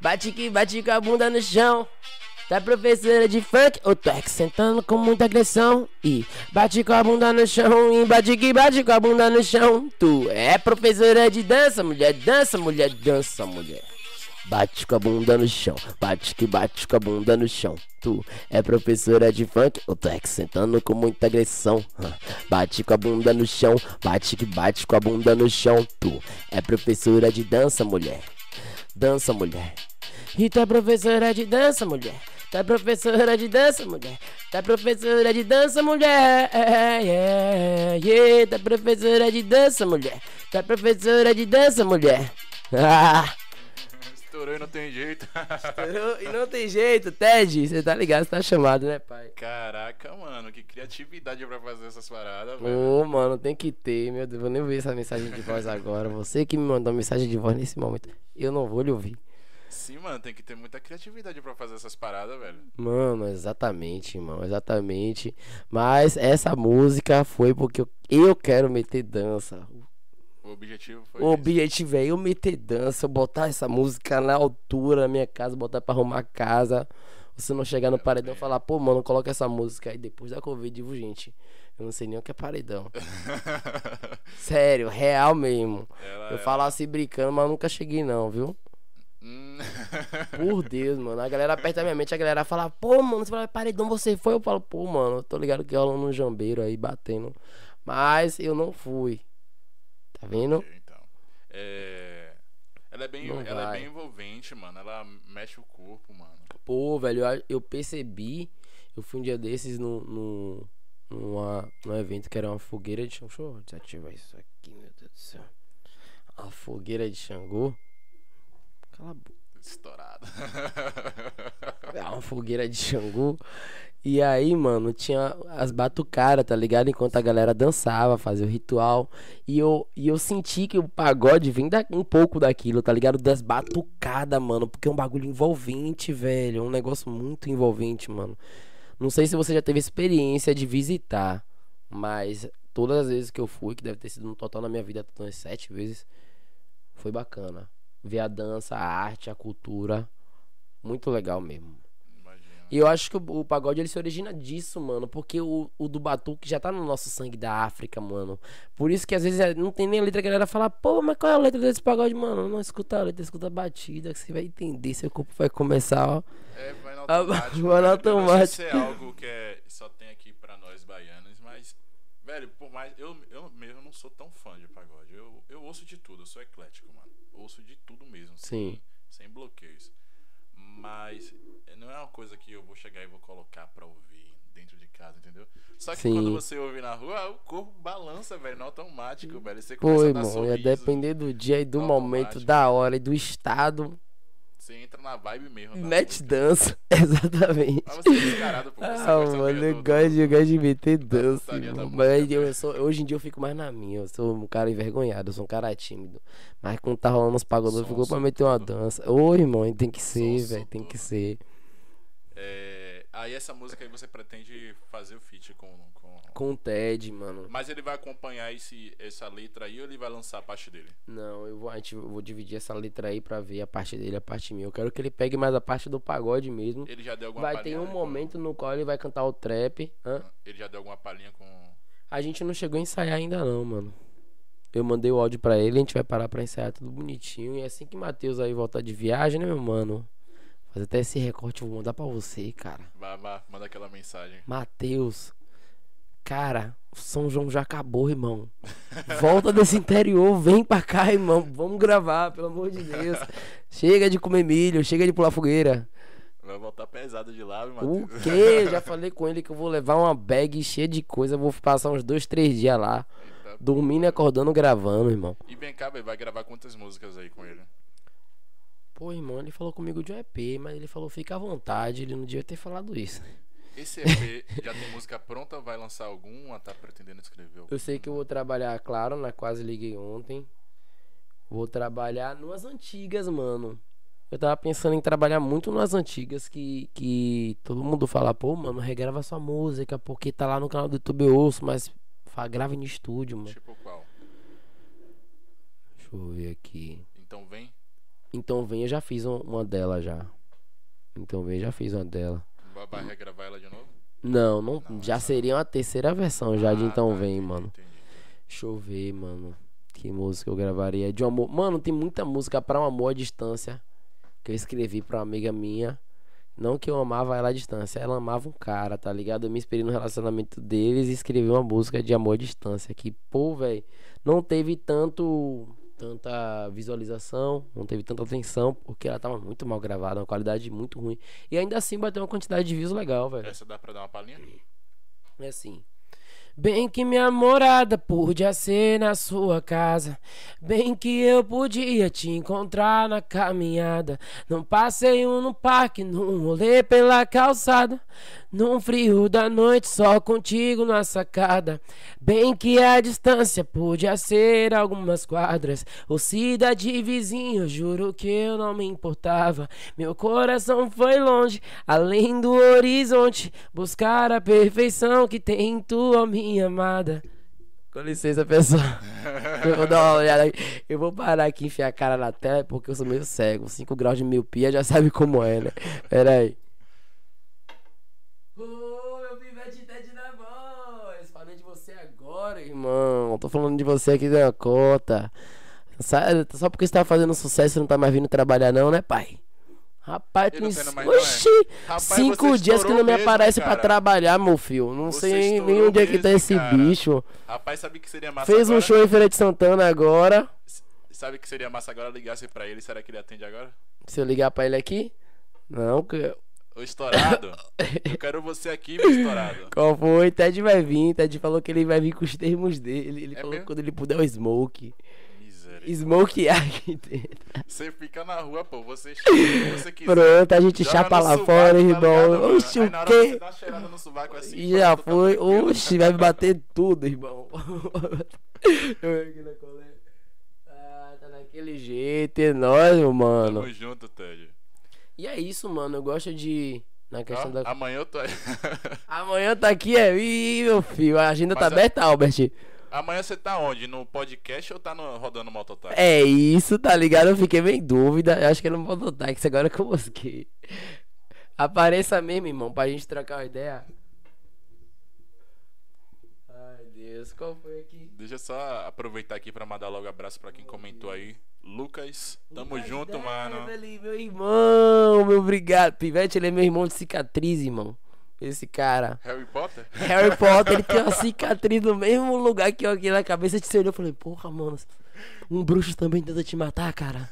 Bate que bate com a bunda no chão. Tá professora de funk ou tex sentando com muita agressão e bate com a bunda no chão e bate que bate com a bunda no chão. Tu é professora de dança, mulher, dança, mulher, dança, mulher. Bate com a bunda no chão, bate que bate com a bunda no chão. Tu é professora de funk ou tex sentando com muita agressão. Bate com a bunda no chão, bate que bate com a bunda no chão. Tu é professora de dança, mulher. Dança, mulher. E tu é professora de dança, mulher. Tu é professora de dança, mulher. Tu é professora de dança, mulher. Yeah, yeah, yeah. Tu é professora de dança, mulher. Tu é professora de dança, mulher. Ah. Estourou e não tem jeito. Estourou e não tem jeito, Ted. Você tá ligado, você tá chamado, né, pai? Caraca, mano, que criatividade pra fazer essas paradas, velho. Ô, mano, tem que ter, meu Deus. Vou nem ver essa mensagem de voz agora. Você que me mandou mensagem de voz nesse momento, eu não vou lhe ouvir. Sim, mano, tem que ter muita criatividade para fazer essas paradas, velho. Mano, exatamente, irmão, exatamente. Mas essa música foi porque eu, eu quero meter dança. O objetivo foi. O objetivo é eu meter dança, botar essa música na altura da minha casa, botar pra arrumar a casa. Você não chegar no paredão e falar, pô, mano, coloca essa música aí depois da Covid, digo, gente. Eu não sei nem o que é paredão. (laughs) Sério, real mesmo. Ela, eu ela... assim brincando, mas nunca cheguei, não, viu? Hum. Por (laughs) Deus, mano. A galera aperta minha mente, a galera fala, pô, mano, você fala, paredão, você foi? Eu falo, pô, mano, tô ligado que rola um jambeiro aí batendo. Mas eu não fui. Tá vendo? Okay, então. É... Ela, é bem, ela é bem envolvente, mano. Ela mexe o corpo, mano. Pô, velho, eu percebi. Eu fui um dia desses no, no, numa, num evento que era uma fogueira de Xangô. Deixa eu desativar isso aqui, meu Deus do céu. A fogueira de Xangô. Cala a boca. Estourado. (laughs) É uma fogueira de Xangô. E aí, mano, tinha as batucaras, tá ligado? Enquanto a galera dançava, fazia o ritual. E eu, e eu senti que o pagode vem da, um pouco daquilo, tá ligado? Das batucadas, mano. Porque é um bagulho envolvente, velho. É um negócio muito envolvente, mano. Não sei se você já teve experiência de visitar. Mas todas as vezes que eu fui, que deve ter sido no total na minha vida sete vezes, foi bacana ver a dança, a arte, a cultura. Muito legal mesmo. Imagina. E eu acho que o, o pagode ele se origina disso, mano. Porque o, o do batuque já tá no nosso sangue da África, mano. Por isso que às vezes é- não tem nem a letra que a galera fala, pô, mas qual é a letra desse pagode, mano? Não escuta a letra, escuta a batida, que você vai entender. Seu corpo vai começar, ó. É, vai no Ah, automático. (laughs) vai no né? automático. Isso é algo que é, só tem aqui pra nós baianos, mas, velho, por mais. Eu, eu mesmo não sou tão fã de pagode. Eu, eu ouço de tudo, eu sou eclético, mano. Ouço de tudo mesmo. Sim. Sem, sem bloqueios. Mas não é uma coisa que eu vou chegar e vou colocar pra ouvir dentro de casa, entendeu? Só que Sim. quando você ouve na rua, o corpo balança, velho, no automático, velho. Você começa Pô, a dar irmão, ia sorriso, depender do dia e do Automático. momento, da hora e do estado. Você entra na vibe mesmo. da Mete dança, (laughs) exatamente. Mas você é descarado, pô. Você Ah, mano, eu do- gosto, de- eu gosto de meter dança, da Mas eu sou, hoje em dia eu fico mais na minha. Eu sou um cara envergonhado, eu sou um cara tímido. Mas quando tá rolando uns pagodões, eu fico pra meter uma dança. Ô, irmão, tem que ser, velho, tem que ser. É, aí essa música aí você pretende fazer o feat com, com... O Ted, mano. Mas ele vai acompanhar esse, essa letra aí ou ele vai lançar a parte dele? Não, eu vou, a gente, eu vou dividir essa letra aí pra ver a parte dele a parte minha. Eu quero que ele pegue mais a parte do pagode mesmo. Ele já deu alguma Vai ter palhinha um momento no qual ele vai cantar o trap. Hã? Ele já deu alguma palhinha com. A gente não chegou a ensaiar ainda não, mano. Eu mandei o áudio pra ele, a gente vai parar pra ensaiar tudo bonitinho. E assim que Matheus aí voltar de viagem, né, meu mano? Fazer até esse recorte, eu vou mandar pra você, cara. Vai, vai, manda aquela mensagem. Matheus, cara, o São João já acabou, irmão. Volta desse interior, vem pra cá, irmão. Vamos gravar, pelo amor de Deus. Chega de comer milho, chega de pular fogueira. Vai voltar pesado de lá, viu, O quê? Já falei com ele que eu vou levar uma bag cheia de coisa. Vou passar uns dois, três dias lá. Eita, Dormindo e acordando, gravando, irmão. E vem cá, vai gravar quantas músicas aí com ele? Pô, irmão, ele falou comigo de um EP, mas ele falou fica à vontade. Ele não devia ter falado isso. Esse EP já tem música pronta? Vai lançar alguma? Tá pretendendo escrever alguma? Eu sei que eu vou trabalhar, claro, na Quase Liguei ontem. Vou trabalhar nas antigas, mano. Eu tava pensando em trabalhar muito nas antigas que, que todo mundo fala, pô, mano, regrava sua música, porque tá lá no canal do YouTube eu ouço, mas fa- grava no estúdio, mano. Tipo qual? Deixa eu ver aqui. Então vem. Então vem, eu já fiz um- uma dela já. Então vem, já fiz uma dela. Vai, regravar ela de novo? Não, não, Não, já essa seria uma terceira versão já de Ah, Então tá, Vem, entendi, mano. entendi. Deixa eu ver, mano. Que música eu gravaria? De um amor. Mano, tem muita música pra um amor à distância. Que eu escrevi pra uma amiga minha. Não que eu amava ela à distância. Ela amava um cara, tá ligado? Eu me inspirei no relacionamento deles e escrevi uma música de amor à distância. Que, pô, velho, não teve tanto. Tanta visualização, não teve tanta atenção, porque ela tava muito mal gravada, uma qualidade muito ruim. E ainda assim bateu uma quantidade de views legal, velho. Essa dá pra dar uma palhinha? É assim. Bem que minha morada podia ser na sua casa. Bem que eu podia te encontrar na caminhada. Num passeio no parque, num rolê pela calçada. Num frio da noite, só contigo na sacada. Bem que a distância podia ser algumas quadras. Ou cidade vizinha, juro que eu não me importava. Meu coração foi longe, além do horizonte. Buscar a perfeição que tem em tua, minha amada. Com licença, pessoal. (laughs) Eu vou dar uma olhada aqui. Eu vou parar aqui e enfiar a cara na tela porque eu sou meio cego. 5 graus de miopia já sabe como é, né? Pera aí. Ô, meu pivete Ted da voz. Falei de você agora, irmão. Tô falando de você aqui da cota. Sa- Só porque você tá fazendo sucesso e não tá mais vindo trabalhar, não, né, pai? Rapaz, tu é? Oxi! Rapaz, Cinco dias que não me mesmo, aparece pra cara. trabalhar, meu filho. Não Você sei nem onde é que tá esse cara. bicho. Rapaz, sabe que seria massa Fez um agora? show em Feira de Santana agora. Sabe que seria massa agora ligasse pra ele? Será que ele atende agora? Se eu ligar pra ele aqui? Não, que- Ô estourado, (laughs) eu quero você aqui, meu estourado. qual foi? Ted vai vir. Ted falou que ele vai vir com os termos dele. Ele É falou mesmo? que quando ele puder o Smoke. Smoke (laughs) aqui dentro. Você fica na rua, pô. Você chega você quiser. Pronto, a gente Joga chapa lá fora, tá irmão. Oxi, o quê? sovaco assim. E já tá foi. Oxi, vai me bater tudo, irmão. (laughs) Eu aqui na coleta. Ah, tá naquele jeito, é nóis, meu mano. Tamo junto, Ted. E é isso, mano. Eu gosto de. Na questão Ó, da. Amanhã eu tô aí. (laughs) Amanhã tá aqui, é. Ih, meu filho. A agenda tá Mas a- aberta, Albert. Amanhã você tá onde? No podcast ou tá no, rodando mototáxi? É isso, tá ligado? Eu fiquei bem em dúvida. Eu acho que é no mototáxi agora que eu mosquei. Apareça mesmo, irmão, pra gente trocar uma ideia. Ai, Deus, qual foi aqui? Deixa eu só aproveitar aqui pra mandar logo abraço pra quem comentou aí. Lucas, tamo Lucas junto, Deve mano. Ali, meu irmão, meu obrigado. Pivete, ele é meu irmão de cicatriz, irmão. Esse cara. Harry Potter? Harry Potter, ele (laughs) tem uma cicatriz no mesmo lugar que eu aqui na cabeça. Te olhou e falei, porra, mano. Um bruxo também tenta te matar, cara.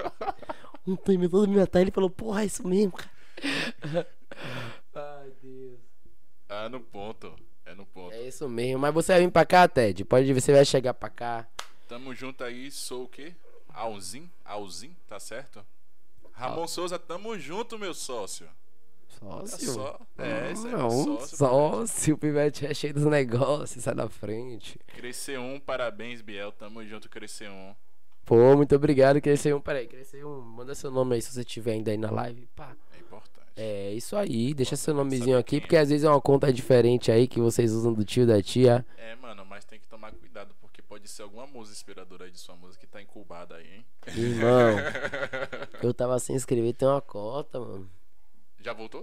(laughs) um tentou me matar. Ele falou, porra, é isso mesmo, cara. Ai, Deus. Ah, no ponto. É no ponto. É isso mesmo. Mas você vai vir pra cá, Ted? Pode ver, você vai chegar pra cá. Tamo junto aí, sou o quê? Alzin? Alzin, tá certo? Ramon Souza, tamo junto, meu sócio. Olha Sócio? só. É, esse é Não, meu sócio. sócio, o Pivete é cheio dos negócios, sai da frente. Crescer um, parabéns, Biel. Tamo junto, crescer um. Pô, muito obrigado, Crescer um. Peraí, Crescer um. Manda seu nome aí se você tiver ainda aí na live. Pá. É importante. É isso aí, deixa seu nomezinho aqui, quem é? porque às vezes é uma conta diferente aí que vocês usam do tio da tia. É, mano, mas tem que tomar cuidado, porque pode ser alguma música inspiradora aí de sua música que tá incubada aí, hein? Irmão, (laughs) eu tava sem escrever, tem uma cota, mano. Já voltou?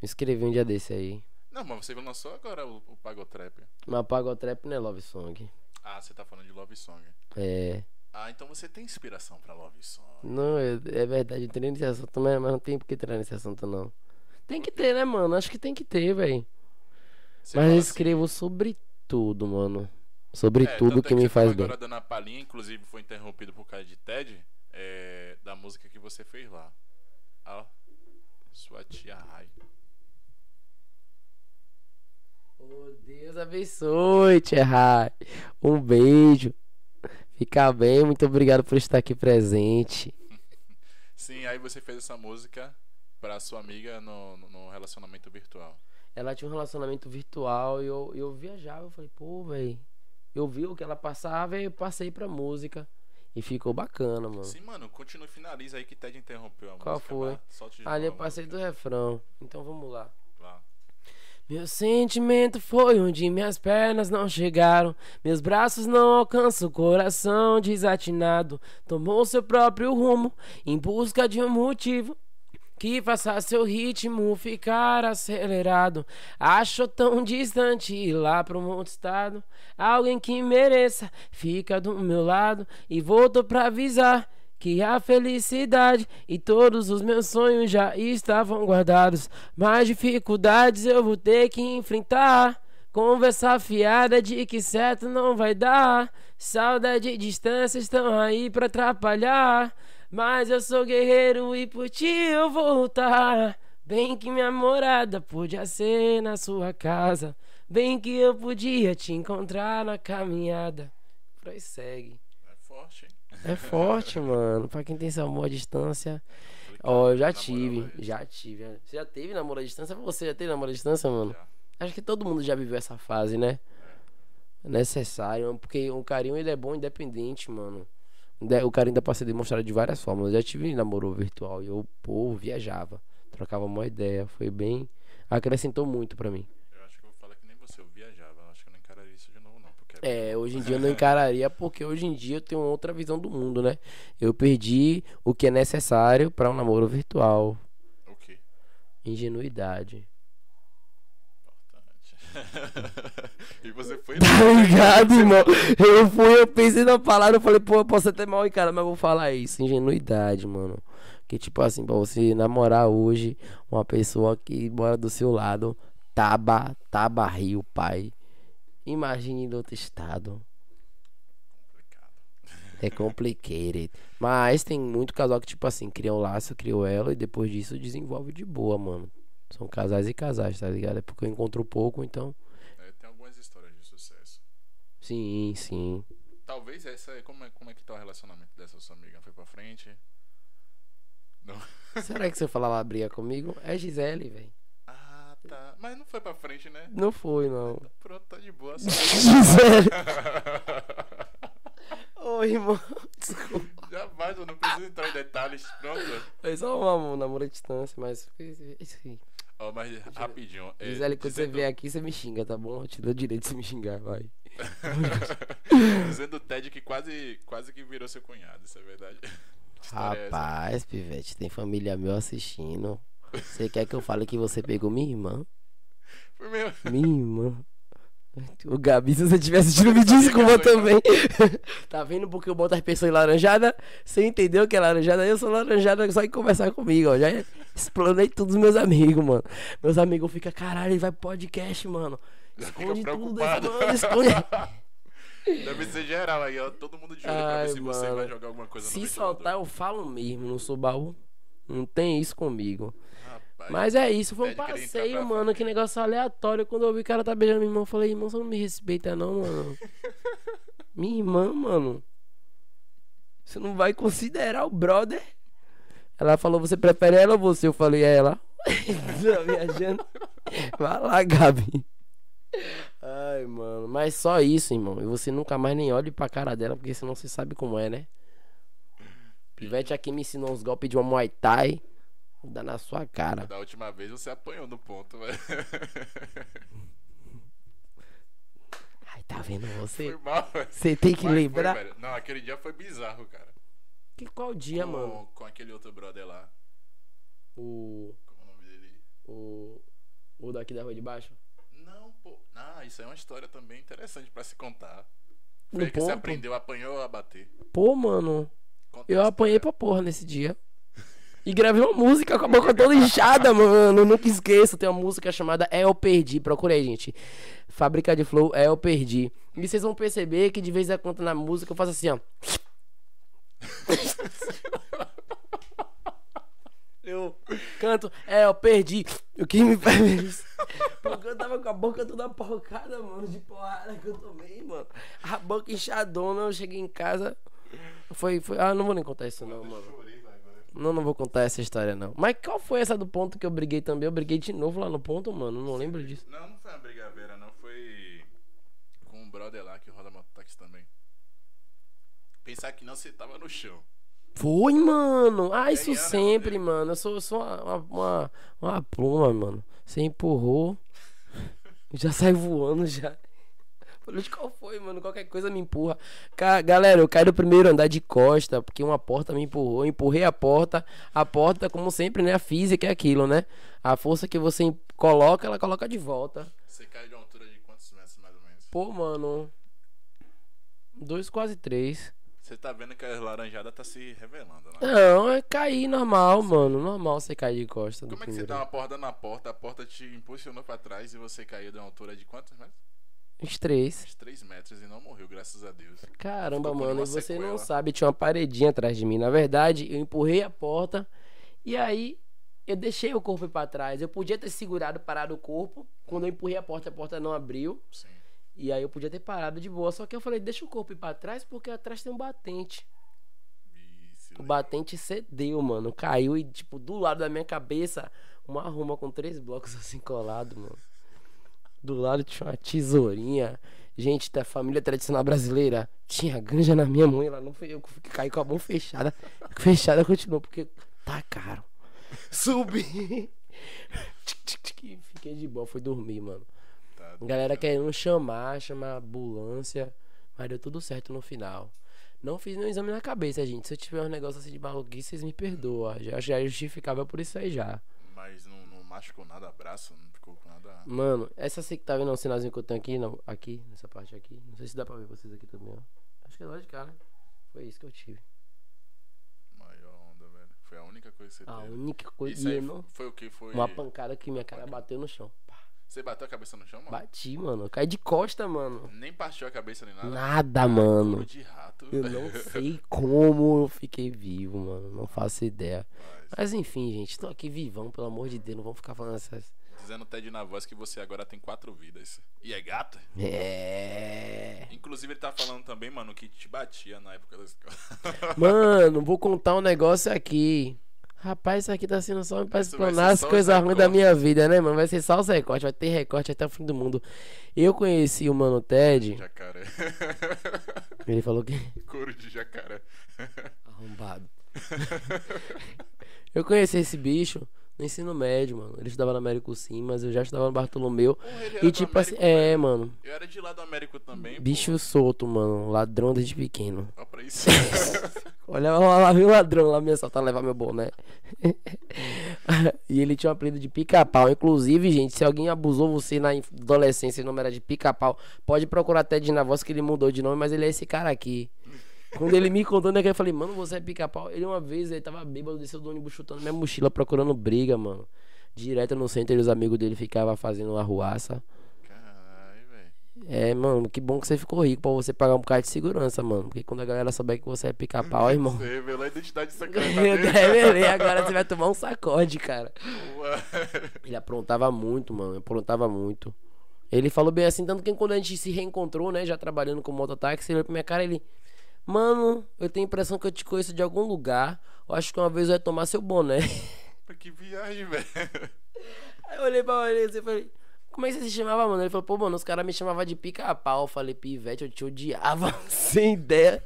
Me inscrevi um dia desse aí. Não, mas você lançou agora o, o Pagotrap. Mas Pagotrap não é Love Song. Ah, você tá falando de Love Song. É. Ah, então você tem inspiração pra Love Song. Não, é, é verdade, eu entrei nesse assunto, mas, mas não tem por que entrar nesse assunto, não. Tem que ter, né, mano? Acho que tem que ter, velho. Mas eu assim, escrevo sobre tudo, mano. Sobre é, tudo tanto é que me faz bem. agora dando a palhinha, inclusive foi interrompido por causa de Ted, é, da música que você fez lá. Ó, sua tia Rai. Oh, Deus abençoe, Tia Rai. Um beijo. Fica bem, muito obrigado por estar aqui presente. (laughs) Sim, aí você fez essa música pra sua amiga no, no- no relacionamento virtual. Ela tinha um relacionamento virtual e eu, eu viajava. Eu falei, pô, velho. Eu vi o que ela passava e eu passei pra música. E ficou bacana, mano. Sim, mano, continua, finaliza aí que Ted interrompeu a Qual música. foi? Ali eu passei do refrão. Então vamos lá. Meu sentimento foi onde minhas pernas não chegaram. Meus braços não alcançam o coração desatinado. Tomou seu próprio rumo em busca de um motivo que faça seu ritmo ficar acelerado. Achou tão distante ir lá pro um outro estado. Alguém que mereça fica do meu lado e voltou pra avisar. Que a felicidade e todos os meus sonhos já estavam guardados. Mais dificuldades eu vou ter que enfrentar. Conversa fiada de que certo não vai dar. Saudade e distância estão aí pra atrapalhar. Mas eu sou guerreiro e por ti eu vou lutar. Bem que minha morada podia ser na sua casa. Bem que eu podia te encontrar na caminhada. Prossegue. É forte, hein? É forte, mano. Pra quem tem esse amor à distância. Ó, eu já tive, já tive. Você já teve namoro à distância? Você já teve namoro à distância, mano? Já. Acho que todo mundo já viveu essa fase, né? É necessário, porque o carinho ele é bom independente, mano. O carinho dá pra ser demonstrado de várias formas. Eu já tive namoro virtual e eu, pô, viajava. Trocava uma ideia. Foi bem. Acrescentou muito pra mim. Eu acho que eu vou falar que nem você, eu viajava. Eu acho que eu não encararia isso de novo, não. Porque É, hoje em dia eu não encararia, porque hoje em dia eu tenho outra visão do mundo, né? Eu perdi o que é necessário pra um namoro virtual. O quê? Ingenuidade. (laughs) E você foi Tá ligado, irmão? Eu fui, eu pensei na palavra, eu falei, pô, eu posso até mal encarar, mas eu vou falar isso. Ingenuidade, mano. Que tipo assim, pra você namorar hoje uma pessoa que mora do seu lado, Taba, Taba Rio, pai. Imagine do outro estado. complicado. É complicated. Mas tem muito casal que, tipo assim, cria um laço, criou ela e depois disso desenvolve de boa, mano. São casais e casais, tá ligado? É porque eu encontro pouco, então. É, tem algumas histórias de sucesso. Sim, sim. Talvez essa é como é, como é que tá o relacionamento dessa sua amiga? Foi pra frente? Não. (laughs) Será que você falava briga comigo? É Gisele, velho. Ah, tá. Mas não foi pra frente, né? Não foi, não. Pronto, tá de boa. (laughs) Só... Gisele. (laughs) Oi, irmão. Desculpa. Já vai, eu não preciso entrar em detalhes. Pronto. Foi só um namoro à distância, mas. Enfim. Ó, mas rapidinho. é, Gisele, quando você dizendo- vier aqui, você me xinga, tá bom? Eu te dou direito de você me xingar, vai. (laughs) Dizendo o Ted que quase, quase que virou seu cunhado, isso é verdade. É essa? Rapaz, Pivete, tem família meu assistindo. Você quer que eu fale que você pegou minha irmã? Foi mesmo. Minha irmã. O Gabi, se você tivesse assistindo, me desculpa também. (laughs) tá vendo porque eu boto as pessoas em laranjada? Você entendeu que é laranjada? Eu sou laranjada só em conversar comigo, ó. Já explanei todos os meus amigos, mano. Meus amigos ficam, caralho, ele vai pro podcast, mano. Esconde tudo mano, esconde. (laughs) Deve ser geral aí, ó. Todo mundo de olho pra ver se você mano. vai jogar alguma coisa Se soltar, eu falo mesmo, não sou baú. Não tem isso comigo. Mas é isso, foi um passeio, mano. Que negócio aleatório. Quando eu vi o cara tá beijando minha irmã, eu falei, irmão, você não me respeita, não, mano. (laughs) minha irmã, mano. Você não vai considerar o brother? Ela falou, você prefere ela ou você? Eu falei, é ela. (laughs) tá viajando. Vai lá, Gabi. Ai, mano. Mas só isso, irmão. E você nunca mais nem olhe pra cara dela, porque senão você sabe como é, né? Pivete aqui me ensinou uns golpes de uma Muay Thai. Vou dar na sua cara. Da última vez você apanhou no ponto, velho. (laughs) Ai, tá vendo você? Foi mal, velho. Você tem que Mas foi, lembrar. velho. Não, aquele dia foi bizarro, cara. que qual dia, com, mano? com aquele outro brother lá. O. Como é o nome dele? O. O daqui da rua de baixo? Não, pô. Não, isso é uma história também interessante pra se contar. Foi que você aprendeu, apanhou a bater. Pô, mano. Eu apanhei pra porra nesse dia. E gravei uma música com a boca toda inchada, mano. Nunca esqueço. Tem uma música chamada É Eu Perdi. Procura aí, gente. Fábrica de Flow É Eu Perdi. E vocês vão perceber que de vez em quando na música eu faço assim, ó. Eu canto, é, eu perdi. O que me faz isso? Porque eu tava com a boca toda porcada, mano, de porrada que eu tomei, mano. A boca inchadona, eu cheguei em casa. Foi, foi. Ah, não vou nem contar isso, não, mano. Não, não vou contar essa história, não. Mas qual foi essa do ponto que eu briguei também? Eu briguei de novo lá no ponto, mano. Não lembro disso. Não, não foi uma brigadeira, não. Foi com um brother lá que roda mototáxi também. Pensar que não, você tava no chão. Foi, mano. Ah, isso Ganhando, sempre, né? mano. Eu sou, eu sou uma, uma, uma, uma pluma, mano. Você empurrou. (laughs) Já sai voando já. Falei, "De qual foi, mano? Qualquer coisa me empurra. Ca- Galera, eu caí do primeiro andar de costa, porque uma porta me empurrou. Eu empurrei a porta. A porta, como sempre, né? A física é aquilo, né? A força que você coloca, ela coloca de volta. Você caiu de uma altura de quantos metros, mais ou menos? Pô, mano. Dois, quase três. Você tá vendo que a laranjada tá se revelando, né? Não, é cair normal, mano. Normal você cair de costa. Como é que você primeiro. tá uma porta na porta, a porta te impulsionou pra trás e você caiu de uma altura de quantos metros? Uns três. Uns 3 metros e não morreu, graças a Deus. Caramba, Ficou mano, e você sequela. não sabe, tinha uma paredinha atrás de mim. Na verdade, eu empurrei a porta e aí eu deixei o corpo ir pra trás. Eu podia ter segurado, parado o corpo. Quando eu empurrei a porta, a porta não abriu. Sim. E aí eu podia ter parado de boa. Só que eu falei, deixa o corpo ir pra trás porque atrás tem um batente. Isso, O batente cedeu, mano. Caiu e, tipo, do lado da minha cabeça, uma arruma com três blocos (laughs) assim colado, mano. Do lado tinha uma tesourinha. Gente da família tradicional brasileira tinha ganja na minha mão. e Ela não foi eu que caí com a mão fechada. Fechada continuou, porque tá caro. (laughs) Subi. Fiquei de boa, fui dormir, mano. Tá galera doido. querendo chamar, chamar a ambulância. Mas deu tudo certo no final. Não fiz nenhum exame na cabeça, gente. Se eu tiver um negócio assim de maluquice, vocês me perdoam. Já, já é justificável por isso aí já. Mas não, não machucou nada braço, não ficou com nada. Mano, essa assim que tá vendo o sinalzinho que eu tenho aqui, não, aqui, nessa parte aqui. Não sei se dá pra ver vocês aqui também, ó. Acho que é lá de cá, né? Foi isso que eu tive. Maior onda, velho. Foi a única coisa que você A teve. única coisa. Isso aí não. foi o que? Foi. Uma pancada que minha cara bateu no chão. Você bateu a cabeça no chão, mano? Bati, mano. Caí de costa, mano. Nem partiu a cabeça nem nada. Nada, mano. Couro de rato. Eu não (laughs) sei como eu fiquei vivo, mano. Não faço ideia. Mas, Mas enfim, gente, tô aqui vivão, pelo amor de Deus. Não vamos ficar falando essas. dizendo Ted na voz que você agora tem quatro vidas. E é gata? É. Inclusive ele tá falando também, mano, que te batia na época da escola. Mano, vou contar um negócio aqui. Rapaz, isso aqui tá sendo só pra explanar as coisas ruins da minha vida, né, mano? Vai ser só os recortes, vai ter recorte até o fim do mundo. Eu conheci o Mano Ted. jacaré. (laughs) Ele falou que. Couro de jacaré. Arrombado. (laughs) Eu conheci esse bicho no ensino médio, mano. Ele estudava no Américo Sim, mas eu já estudava no Bartolomeu. Porra, E tipo assim, Américo, é, velho. mano. Eu era de lá do Américo também, Bicho pô. solto, mano. Ladrão desde pequeno. Ó pra isso. (laughs) Olha, lá vem o ladrão lá me assaltar, levar meu boné. (laughs) e ele tinha um apelido de pica-pau. Inclusive, gente, se alguém abusou você na adolescência e o nome era de pica-pau, pode procurar até de na voz que ele mudou de nome, mas ele é esse cara aqui. Quando ele me contou, né, eu falei, mano, você é pica-pau. Ele uma vez, ele tava bêbado, desceu do ônibus chutando minha mochila, procurando briga, mano. Direto no centro, e os amigos dele ficavam fazendo arruaça. Caralho, velho. É, mano, que bom que você ficou rico pra você pagar um bocado de segurança, mano. Porque quando a galera souber que você é pica-pau, (laughs) irmão. Você revelou a identidade (laughs) secreta dele. revelei, agora você vai tomar um sacode, cara. Ué. (laughs) Ele aprontava muito, mano. Aprontava muito. Ele falou bem assim, tanto que quando a gente se reencontrou, né, já trabalhando com mototáxi, ele olhou pra minha cara e ele. Mano, eu tenho a impressão que eu te conheço de algum lugar. Eu acho que uma vez eu ia tomar seu boné. Que viagem, velho. (laughs) Aí eu olhei pra ele e falei, como é que você se chamava, mano? Ele falou, pô, mano, os caras me chamavam de pica-pau. Eu falei, pivete, eu te odiava, (laughs) sem ideia.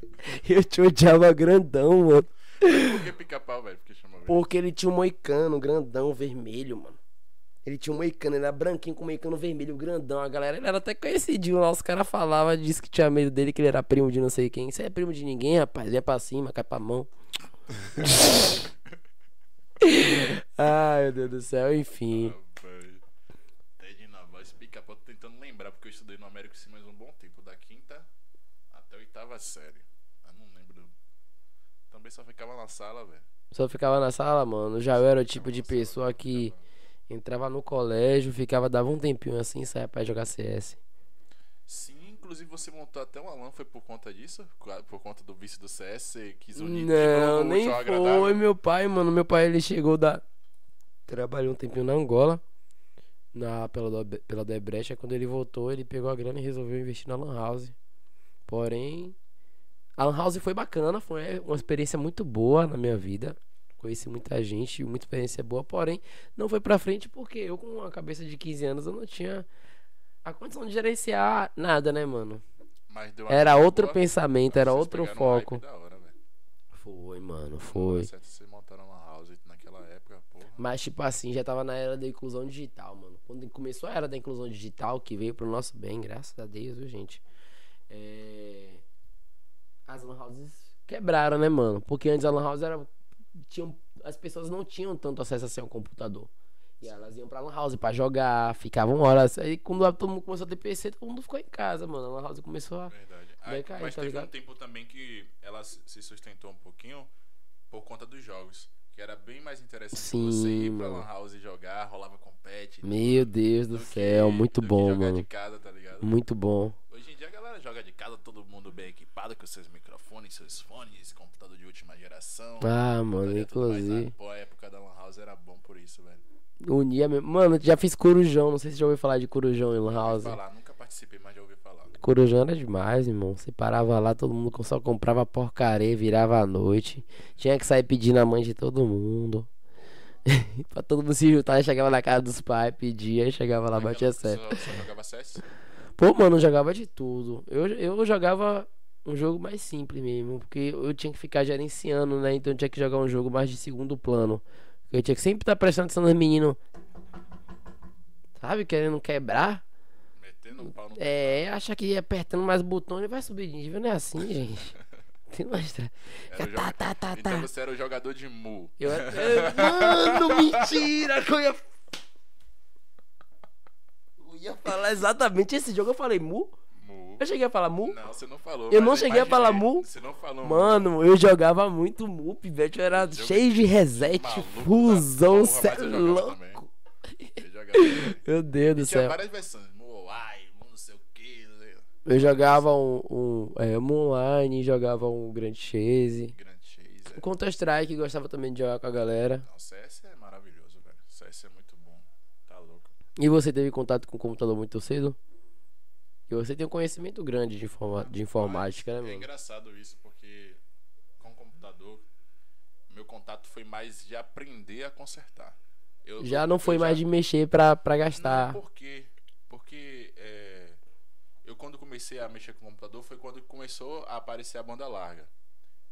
Eu te odiava grandão, mano. Por que pica-pau, velho? Porque. Porque ele tinha um moicano grandão, vermelho, mano. Ele tinha um moicano, ele era branquinho com moicano vermelho, grandão. A galera, ele era até conhecidinho lá. Os caras falavam, disse que tinha medo dele, que ele era primo de não sei quem. Você é primo de ninguém, rapaz. Vem pra cima, cai pra mão. (laughs) Ai, meu Deus do céu, enfim. Ted na voz, pica-pau, tô tentando lembrar, porque eu estudei no Américo Simas um bom tempo, da quinta até a oitava série. Eu não lembro. Também só ficava na sala, velho. Só ficava na sala, mano. Já eu era o tipo de pessoa que entrava no colégio, ficava, dava um tempinho assim saia pra jogar CS. Sim, inclusive você montou até uma LAN, foi por conta disso? Por conta do vício do CS, você quis unir Não, nem foi agradável? meu pai, mano. Meu pai, ele chegou da... Trabalhou um tempinho na Angola, na, pela, pela Debrecht. Aí quando ele voltou, ele pegou a grana e resolveu investir na Lan House. Porém, a Lan House foi bacana, foi uma experiência muito boa na minha vida. Conheci muita gente, muita experiência boa, porém, não foi pra frente porque eu, com a cabeça de 15 anos, eu não tinha a condição de gerenciar nada, né, mano? Uma Era outro boa, pensamento, era outro um foco. hora. Foi, mano, foi. certo, Vocês montaram uma house naquela época, porra. Mas, tipo assim, já tava na era da inclusão digital, mano. Quando começou a era da inclusão digital, que veio pro nosso bem, graças a Deus, viu, gente? É... As lan houses quebraram, né, mano? Porque antes a lan house era... Tinham... As pessoas não tinham tanto acesso assim ao computador. E elas iam pra lan house pra jogar, ficavam horas. Aí quando todo mundo começou a ter PC, todo mundo ficou em casa, mano. A lan house começou a... Verdade. Vai Aí, cair, mas tá teve ligado? um tempo também que ela se sustentou um pouquinho por conta dos jogos. Que era bem mais interessante Sim, você ir pra. Lan House e jogar, rolava compete. Meu Deus do, céu, muito do que bom, mano. casa, tá? Muito bom. Dia a galera joga de casa, todo mundo bem equipado com seus microfones, seus fones, computador de última geração. Ah, mano, mais. inclusive. Pô, a época da Lan House era bom por isso, velho. Unia mesmo. Mano, já fiz corujão. Não sei se já ouviu falar de corujão em Lan House. falar, nunca participei, mas já ouvi falar. Corujão era demais, irmão. Você parava lá, todo mundo só comprava porcaria, virava à noite. Tinha que sair pedindo a mãe de todo mundo. (laughs) pra todo mundo se juntar, chegava na casa dos pais, pedia chegava lá, batia certo. Só, só jogava CS? Pô, mano, eu jogava de tudo. Eu, eu jogava um jogo mais simples mesmo, porque eu tinha que ficar gerenciando, né? Então eu tinha que jogar um jogo mais de segundo plano. Eu tinha que sempre estar prestando atenção nos meninos. Sabe, querendo quebrar. Metendo um pau no É, acha que apertando mais botão ele vai subir de nível, não é assim, gente. (laughs) Tem. Era o Tá, joga- tá, tá, Então tá. você era o jogador de Mu. Eu, eu- mano, mentira! (laughs) Que eu ia... eu ia falar exatamente esse jogo. Eu falei Mu? Mu. Eu cheguei a falar Mu? Não, você não falou. Eu não cheguei a imaginei. falar Mu? Você não falou. Mano, eu jogava muito Mu, pivete. Eu era Jogo cheio de reset, maluco da fusão, cê é eu louco. Eu. Meu Deus do E tinha céu. várias versões. Mu Ai, Mu não sei o que. Eu jogava um, um é, um online, jogava um Grand Chase. Grande Chase. O É. Counter Strike, gostava também de jogar com a galera. Não, CS é maravilhoso, velho. CS é muito bom. Tá louco. E você teve contato com o computador muito cedo? E você tem um conhecimento grande de, informa de informática, né, É mano? engraçado isso, porque com o computador, meu contato foi mais de aprender a consertar. Eu- Já não foi já- mais de mexer pra, pra Não, gastar. por quê? Porque é, eu quando comecei a mexer com o computador foi quando começou a aparecer a banda larga.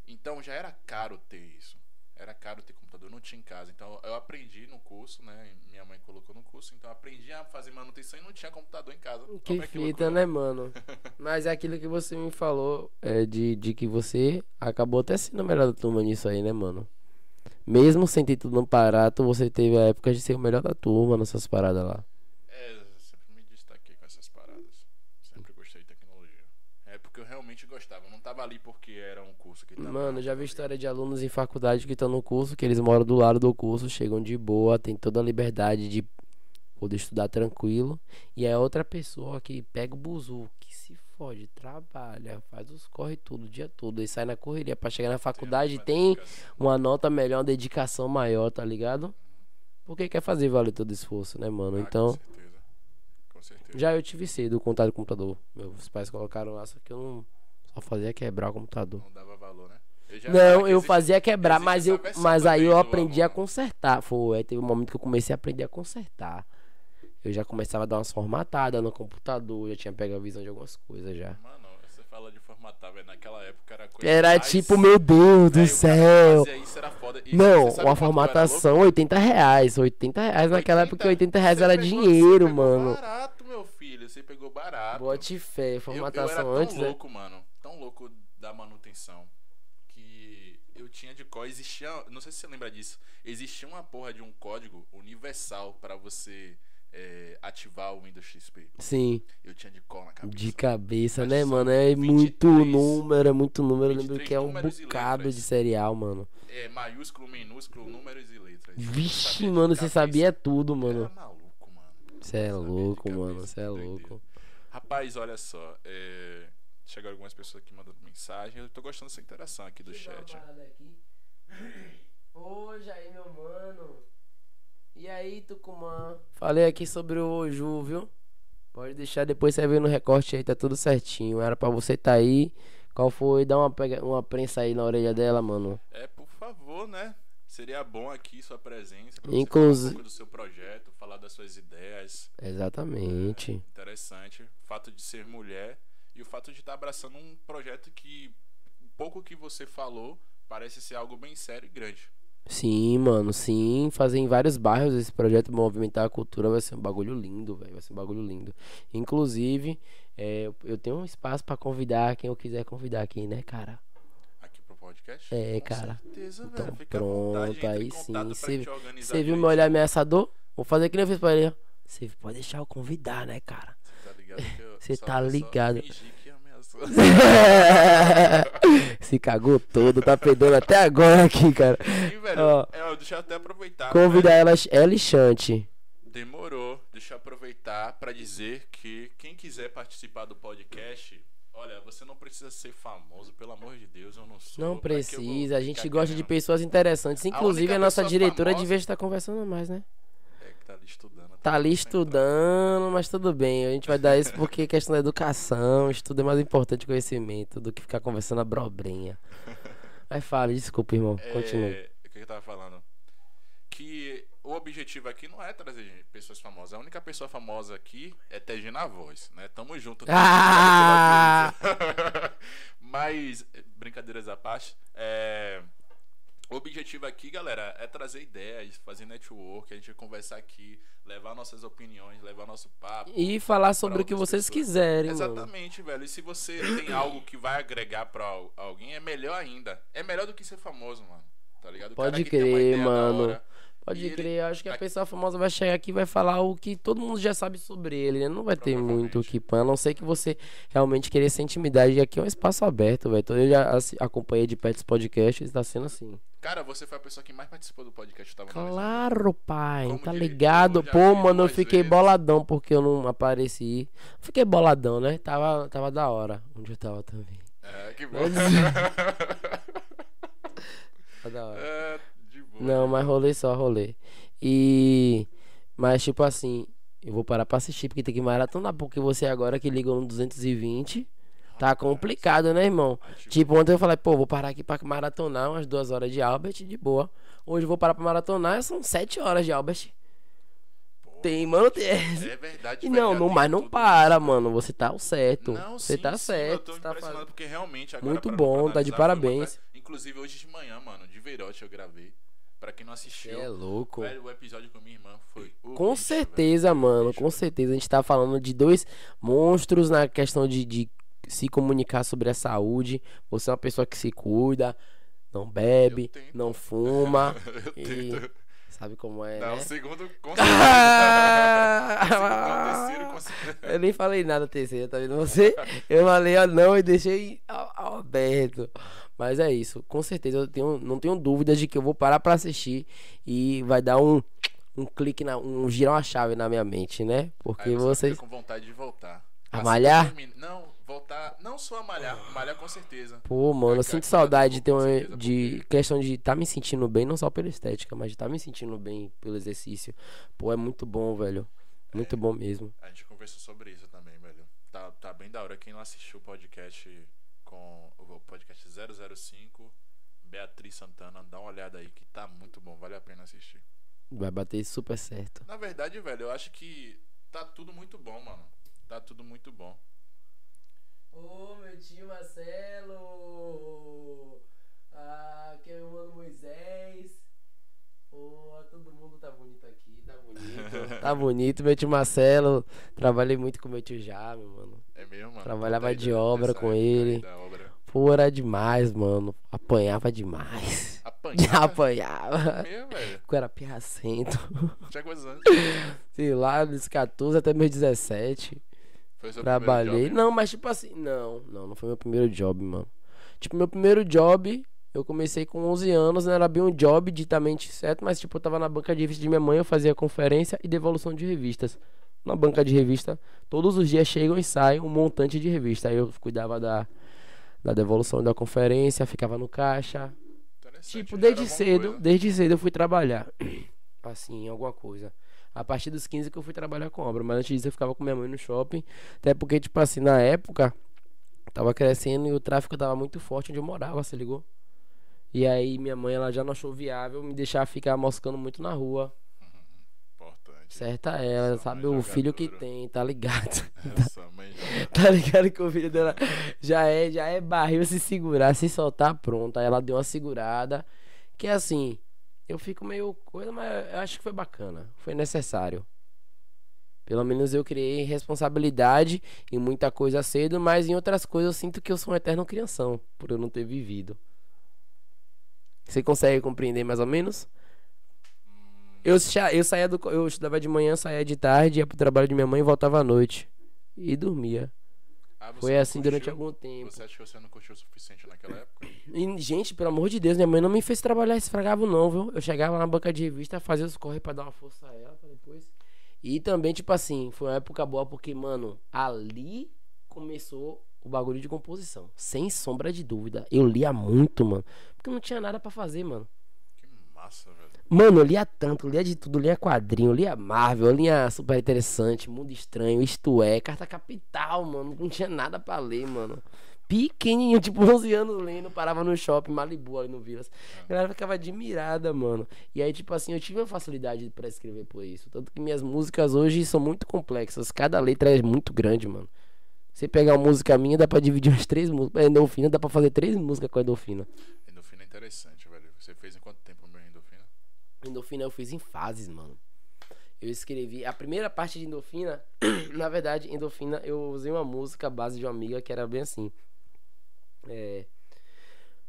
Então já era caro ter isso. Era caro ter computador, não tinha em casa. Então eu aprendi no curso, né? Minha mãe colocou no curso, então eu aprendi a fazer manutenção e não tinha computador em casa. Que é fita, né, mano? (laughs) Mas é aquilo que você me falou, é de, de que você acabou até sendo o melhor da turma nisso aí, né, mano? Mesmo sem ter tudo no barato, você teve a época de ser o melhor da turma nessas paradas lá. É, eu sempre me destaquei com essas paradas. Sempre gostei de tecnologia. É porque eu realmente gostava. Tava ali porque era um curso que tava. Mano, já vi história de alunos em faculdade que estão no curso, que eles moram do lado do curso, chegam de boa, tem toda a liberdade de poder estudar tranquilo. E é outra pessoa que pega o buzu, que se fode, trabalha, faz os corre tudo o dia todo, e sai na correria pra chegar na faculdade tem dedicação. uma nota melhor, uma dedicação maior, tá ligado? Porque quer fazer valer todo o esforço, né, mano? Ah, Então, Com certeza. Com certeza. já eu tive cedo o contato do computador. Meus pais colocaram lá, só que eu não só fazia quebrar o computador. Não dava valor, né? Eu Não, eu existe- fazia quebrar, mas eu, mas aí eu aprendi a aluno. consertar. Foi, aí teve um momento que eu comecei a aprender a consertar. Eu já começava a dar umas formatadas no computador, já tinha pegado a visão de algumas coisas já. Mano, você fala de formatar, velho. Naquela época era coisa Era mais- tipo, meu Deus do céu. isso, era foda. E Não, uma eu formatação, 80 reais. 80 reais naquela 80, época, 80 reais era pegou- dinheiro, você pegou mano. barato, meu filho. Você pegou barato. Bote fé, Eu- eu, formatação era tão antes, né? louco, mano. Tão louco da manutenção. Que eu tinha de cor. Existia. Não sei se você lembra disso. Existia uma porra de um código universal pra você é, ativar o Windows XP. Sim, Eu tinha de cor na cabeça. de cabeça, né, mano? É 23 muito número, é muito número. Eu lembro 23 que é um bocado de serial, mano. É, maiúsculo, minúsculo, números e letras. Vixe, Sabia mano, você sabia tudo, Era mano. maluco, mano. Você é louco, mano. Você é louco. Rapaz, olha só. É... Chegaram algumas pessoas aqui mandando mensagem. Eu tô gostando dessa interação aqui do chat. Hoje aí, meu mano. E aí, Tucumã? Falei aqui sobre o Oju, viu? Pode deixar depois você ver no recorte aí, tá tudo certinho. Era pra você tá aí. Qual foi? Dá uma, pega... uma prensa aí na orelha dela, mano. É, por favor, né? Seria bom aqui sua presença. Pra Inclusi- você falar um pouco do seu projeto, falar das suas ideias. Exatamente. Interessante. O fato de ser mulher e o fato de estar abraçando um projeto que, pouco que você falou, parece ser algo bem sério e grande. Sim, mano, sim. Fazer em vários bairros esse projeto movimentar a cultura vai ser um bagulho lindo, velho. Vai ser um bagulho lindo. Inclusive, é, eu- tenho um espaço pra convidar quem eu quiser convidar aqui, né, cara? Aqui pro podcast? É, Com cara. certeza, Então, velho. Fica pronto, aí sim. Você viu meu olhar ameaçador? Vou fazer que nem eu fiz pra ele. Você pode deixar eu convidar, né, cara? Ligado que eu Cê só- tá ligado. (laughs) Se cagou todo, tá perdendo até agora aqui, cara. Sim, velho. Ó. É, deixa eu até aproveitar. Convidar ela, ela e Chante. Demorou. Deixa eu aproveitar pra dizer que quem quiser participar do podcast, olha, você não precisa ser famoso, pelo amor de Deus, eu não sou. Não precisa, a gente gosta de querendo? pessoas interessantes. Inclusive, única a nossa diretora famosa- devia estar conversando mais, né? Tá ali estudando. Tá ali estudando, mas tudo bem. A gente vai dar isso porque é questão da educação, estudo é mais importante conhecimento do que ficar conversando abrobrinha. Mas fala, desculpa, irmão. Continue. É, o que eu tava falando? Que o objetivo aqui não é trazer pessoas famosas. A única pessoa famosa aqui é Tegina Voz, né? Tamo junto. Ah! (laughs) Mas, brincadeiras à parte, é, o objetivo aqui, galera, é trazer ideias, fazer network, a gente conversar aqui, levar nossas opiniões, levar nosso papo. E falar sobre o que vocês pessoas. quiserem, mano. Exatamente, velho. E se você tem algo que vai agregar pra al- alguém, é melhor ainda. É melhor do que ser famoso, mano. Tá ligado? O Pode crer, mano. Pode ele- crer, acho que a pessoa famosa vai chegar aqui e vai falar o que todo mundo já sabe sobre ele, né? Não vai ter muito o que a não ser que você realmente querer essa intimidade. E aqui é um espaço aberto, velho. Então eu já acompanhei de perto esse podcast e está sendo assim. Cara, você foi a pessoa que mais participou do podcast. Tava. Claro, pai, Como tá ligado? Pô, mano, eu fiquei vezes. boladão porque eu não apareci. Fiquei boladão, né? Tava, tava da hora. Onde eu tava também. É, que (laughs) bom. Tava da hora. (laughs) é. Não, mas rolê só, rolê. E. Mas, tipo assim, eu vou parar pra assistir porque tem que maratonar. Porque você agora que ligou no 220, tá complicado, né, irmão? Tipo, ontem eu falei, pô, vou parar aqui pra maratonar umas duas horas de Albert, de boa. Hoje eu vou parar pra maratonar, são sete horas de Albert. Tem, mano, tem. É verdade. (laughs) E não, não, mas não para, isso, mano. Você tá o certo. Não, você sim, tá sim, certo. Eu tô tá impressionado fazendo. porque realmente agora Muito bom, tá de uma parabéns. tra- Inclusive Inclusive, hoje de manhã, mano, de Veirote eu gravei. Pra quem não assistiu, É louco. velho, o episódio com minha irmã foi Com bicho, certeza, velho. mano. Com certeza. A gente tá falando de dois monstros na questão de, de se comunicar sobre a saúde. Você é uma pessoa que se cuida, não bebe, não fuma. (laughs) e sabe como é, Não, né? segundo, com (laughs) terceiro. Eu nem falei nada terceiro, tá vendo você? Eu falei ó não e deixei aberto. Mas é isso, com certeza eu tenho, não tenho dúvidas de que eu vou parar pra assistir e vai dar um, um clique, na, um girar uma chave na minha mente, né? Porque Aí você vocês. com vontade de voltar. A Assim malhar? Não, voltar, não só a malhar, malhar com certeza. Pô, mano, eu Cara, sinto saudade de ter uma, certeza, de porque- questão de estar me sentindo bem, não só pela estética, mas de estar me sentindo bem pelo exercício. Pô, é muito bom, velho. Muito bom mesmo. A gente conversou sobre isso também, velho. Tá, tá bem da hora. Quem não assistiu o podcast com o podcast 005, Beatriz Santana, dá uma olhada aí que tá muito bom, vale a pena assistir. Vai bater super certo. Na verdade, velho, eu acho que tá tudo muito bom, mano. Tá tudo muito bom. Ô, meu tio Marcelo! Ah, que é o mano Moisés. Pô, todo mundo tá bonito aqui, tá bonito. (laughs) tá bonito, meu tio Marcelo. Trabalhei muito com meu tio já, meu mano. É mesmo, mano. Trabalhava de obra com ele. obra. Pô, era demais, mano. Apanhava demais. Apanhava. (laughs) Apanhava. mesmo, velho. Eu era pirracento. (laughs) Tinha quantos anos? Sei lá, dos 14 até meus 17. Foi seu Trabalhei. job? Não, mas tipo assim, não, não, não foi meu primeiro job, mano. Tipo, meu primeiro job, eu comecei com 11 anos, não era bem um job ditamente certo, mas tipo, eu tava na banca de revista de minha mãe, eu fazia conferência e devolução de revistas. Na banca de revista, todos os dias chegam e saem um montante de revista. Aí eu cuidava da, da devolução da conferência, ficava no caixa. Tipo, já desde cedo, coisa. desde cedo eu fui trabalhar. (clears throat) Assim, em alguma coisa. A partir dos 15 que eu fui trabalhar com obra. Mas antes disso eu ficava com minha mãe no shopping. Até porque, tipo assim, na época, tava crescendo e o tráfico tava muito forte onde eu morava, se ligou? E aí minha mãe, ela já não achou viável me deixar ficar moscando muito na rua. Importante. Certa ela, Sua sabe? O filho que tem, tá ligado? (laughs) Essa mãe já... (laughs) Tá ligado que o filho dela já é, já é barril se segurar, se soltar, pronto. Aí ela deu uma segurada. Que assim, eu fico meio coisa, mas eu acho que foi bacana. Foi necessário. Pelo menos eu criei responsabilidade em muita coisa cedo, mas em outras coisas eu sinto que eu sou um eterno crianção, por eu não ter vivido. Você consegue compreender mais ou menos? Eu, eu saía do. Eu estudava de manhã, saía de tarde, ia pro trabalho de minha mãe e voltava à noite. E dormia. Ah, Foi assim durante curtiu? algum tempo. Você acha que você não curtiu o suficiente naquela época? E, gente, pelo amor de Deus, minha mãe não me fez trabalhar esfragavo, não, viu? Eu chegava na banca de revista, fazia os corre pra dar uma força a ela pra depois. E também, tipo assim, foi uma época boa porque, mano, ali começou o bagulho de composição. Sem sombra de dúvida. Eu lia muito, mano. Porque não tinha nada pra fazer, mano. Que massa, velho. Mano, eu lia tanto, lia de tudo, lia quadrinho, lia Marvel, lia Super Interessante, Mundo Estranho, Isto É, Carta Capital, mano. Não tinha nada pra ler, mano. Pequenininho, tipo (laughs) 11 anos lendo, parava no shopping, Malibu ali no Vilas. A galera ficava admirada, mano. E aí, tipo assim, eu tive uma facilidade pra escrever por isso. Tanto que minhas músicas hoje são muito complexas. Cada letra é muito grande, mano. Você pegar uma música minha, dá pra dividir umas três músicas. Endorfina, dá pra fazer três músicas com a Endorfina. Endorfina é interessante, velho. Você fez em quanto tempo, meu Endorfina? Endorfina eu fiz em fases, mano. Eu escrevi a primeira parte de Endorfina, (clears throat) na verdade, Endorfina eu usei uma música base de uma amiga que era bem assim. É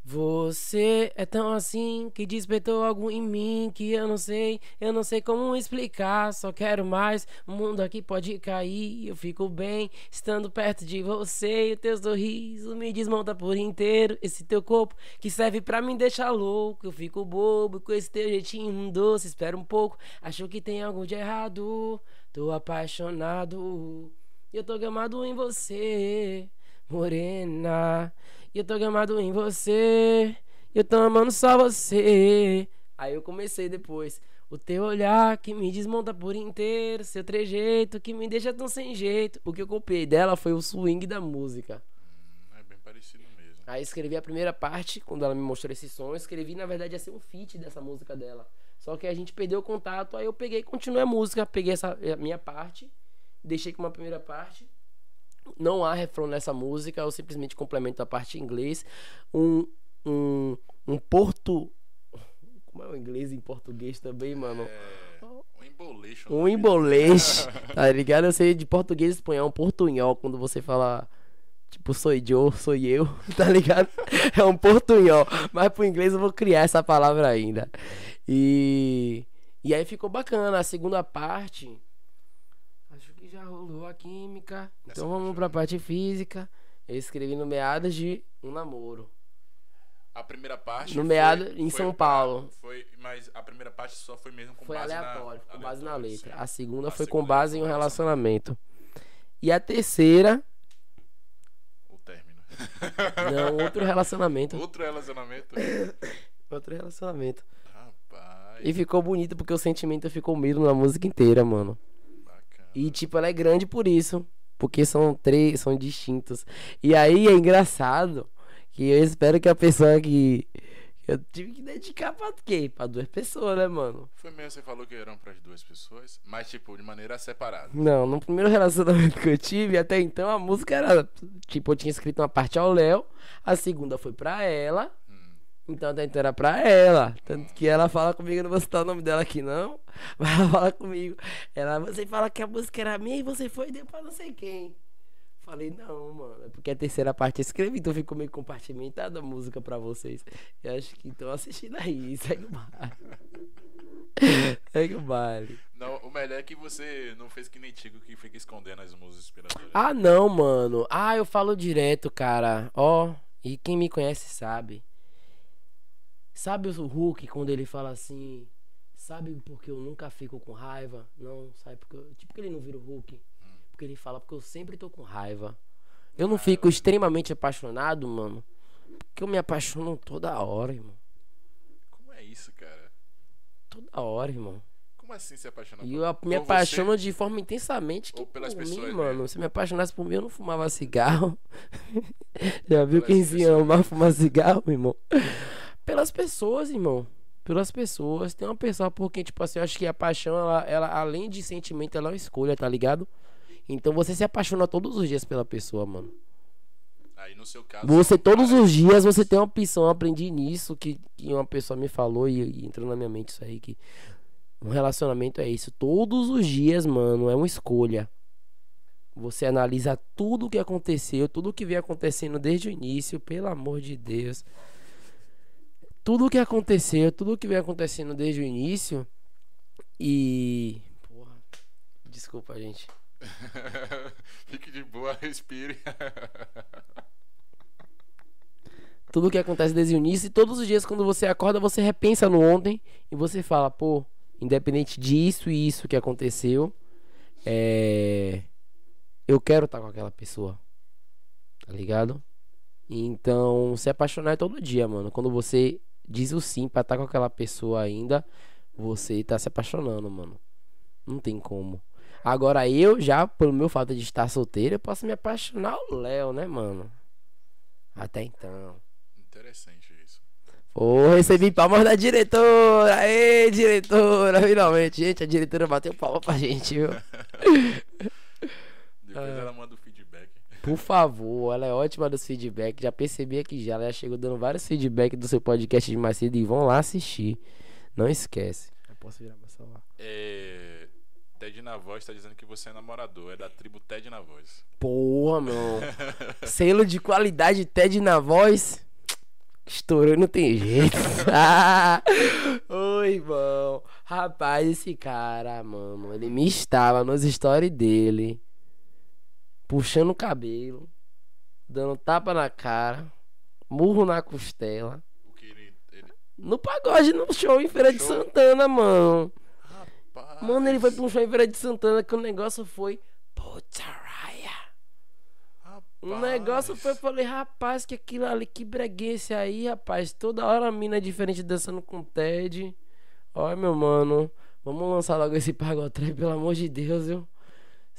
você é tão assim que despertou algo em mim que eu não sei, eu não sei como explicar. Só quero mais. O mundo aqui pode cair. Eu fico bem estando perto de você. E o teu sorriso me desmonta por inteiro. Esse teu corpo que serve pra me deixar louco. Eu fico bobo com esse teu jeitinho doce. Espera um pouco, acho que tem algo de errado. Tô apaixonado. Eu tô gamado em você, morena. E eu tô gamado em você. Eu tô amando só você. Aí eu comecei depois. O teu olhar que me desmonta por inteiro. Seu trejeito que me deixa tão sem jeito. O que eu copiei dela foi o swing da música. Hum, é bem parecido mesmo. Aí escrevi a primeira parte, quando ela me mostrou esse som, eu escrevi, na verdade, ia ser um feat dessa música dela. Só que a gente perdeu o contato, aí eu peguei e continuei a música, peguei essa a minha parte, deixei com uma primeira parte. Não há refrão nessa música, eu simplesmente complemento a parte em inglês. Um, um, porto. Como é o inglês em português também, mano? É, um embolation. Um emboleixo, (laughs) tá ligado? Eu sei de português e espanhol, um portunhol, quando você fala, tipo, sou eu, sou eu, (laughs) tá ligado? É um portunhol, mas pro inglês eu vou criar essa palavra ainda. E, e aí ficou bacana, a segunda parte, já rolou a química, Essa então vamos pra parte física. Eu escrevi no meados de um namoro. A primeira parte. No foi- meado, em foi São Paulo. Foi, mas a primeira parte só foi mesmo com Foi base aleatório, na. com base na letra. sim. A segunda A foi com segunda base foi em um com relacionamento. E a terceira, O término. não, outro relacionamento. (laughs) Outro relacionamento. (coughs) Outro relacionamento. Rapaz. E ficou bonito porque o sentimento ficou mesmo na música inteira, mano. E tipo, ela é grande por isso. Porque são três, são distintos. E aí é engraçado que eu espero que a pessoa que. Eu tive que dedicar pra quê? Pra duas pessoas, né, mano? Foi mesmo, você falou que eram pras duas pessoas, mas tipo, de maneira separada. Não, no primeiro relacionamento que eu tive, até então a música era. Tipo, eu tinha escrito uma parte ao Léo, a segunda foi pra ela. Então até então era pra ela. Tanto que ela fala comigo, eu não vou citar o nome dela aqui não. (laughs) Mas ela fala comigo. Ela, você fala que a música era minha e você foi e deu pra não sei quem. Falei, não, mano. É porque a terceira parte eu escrevi, então ficou meio compartimentada a música pra vocês. Eu acho que estão assistindo aí. (laughs) Segue o baile. (laughs) Segue o baile. Não, o melhor é que você não fez que nem Tico que fica escondendo as músicas inspiradoras. Ah, não, mano. Ah, eu falo direto, cara. Ó, e quem me conhece sabe. Sabe o Hulk quando ele fala assim? Sabe porque eu nunca fico com raiva? Não, sabe porque eu... tipo que ele não vira o Hulk. Porque ele fala porque eu sempre tô com raiva. Eu não fico extremamente apaixonado, mano. Porque eu me apaixono toda hora, irmão. Como é isso, cara? Toda hora, irmão. Como assim se apaixonar E por- eu me por você? apaixono de forma intensamente que Ou pelas por pessoas mim, mano. Se me apaixonasse por mim, eu não fumava cigarro. (laughs) Já viu Pelas quem se ama fumar cigarro, irmão? Pelas pessoas, irmão. Pelas pessoas. Tem uma pessoa por quem, tipo assim, eu acho que a paixão, ela, ela, além de sentimento, ela é uma escolha, tá ligado? Então você se apaixona todos os dias pela pessoa, mano. Aí no seu caso. Você todos os dias você tem uma opção. Eu aprendi nisso que, que uma pessoa me falou e, e entrou na minha mente isso aí que um relacionamento é isso. Todos os dias, mano, é uma escolha. Você analisa tudo o que aconteceu, tudo o que vem acontecendo desde o início, pelo amor de Deus. Tudo o que aconteceu, tudo o que vem acontecendo desde o início e porra. Desculpa, gente. (laughs) Fique de boa, respire. (laughs) tudo o que acontece desde o início e todos os dias quando você acorda você repensa no ontem e você fala, pô, independente disso e isso que aconteceu, é... eu quero estar com aquela pessoa, tá ligado? Então, se apaixonar é todo dia, mano. Quando você diz o sim pra estar com aquela pessoa ainda, você tá se apaixonando, mano. Não tem como. Agora eu já, pelo meu fato de estar solteiro, eu posso me apaixonar o Léo, né, mano? Até então. Interessante isso. Pô, recebi palmas da diretora! Aê, diretora! Finalmente, gente, a diretora bateu palma pra gente, viu? (laughs) Depois Ah. ela manda o. Por favor, ela é ótima dos feedbacks. Já percebi aqui já. Ela já chegou dando vários feedbacks do seu podcast de mais cedo e vão lá assistir. Não esquece. Eu posso virar meu celular. É... Ted na voz tá dizendo que você é namorador. É da tribo Ted na voz. Porra, meu. Selo de qualidade TED na voz. Estourou, não tem jeito. Ah, (laughs) Oi, irmão. Rapaz, esse cara, mano, ele me estava nos stories dele, puxando o cabelo, dando tapa na cara, murro na costela. Ele. ele... No pagode, no show em Feira de? Santana, mano. Rapaz. Mano, ele foi pra um show em Feira de Santana que o negócio foi. Putaraia. O negócio foi, eu falei, rapaz, que aquilo ali, que breguência aí, rapaz. Toda hora a mina é diferente dançando com o Ted. Olha, meu mano, vamos lançar logo esse pagotrem, pelo amor de Deus, viu?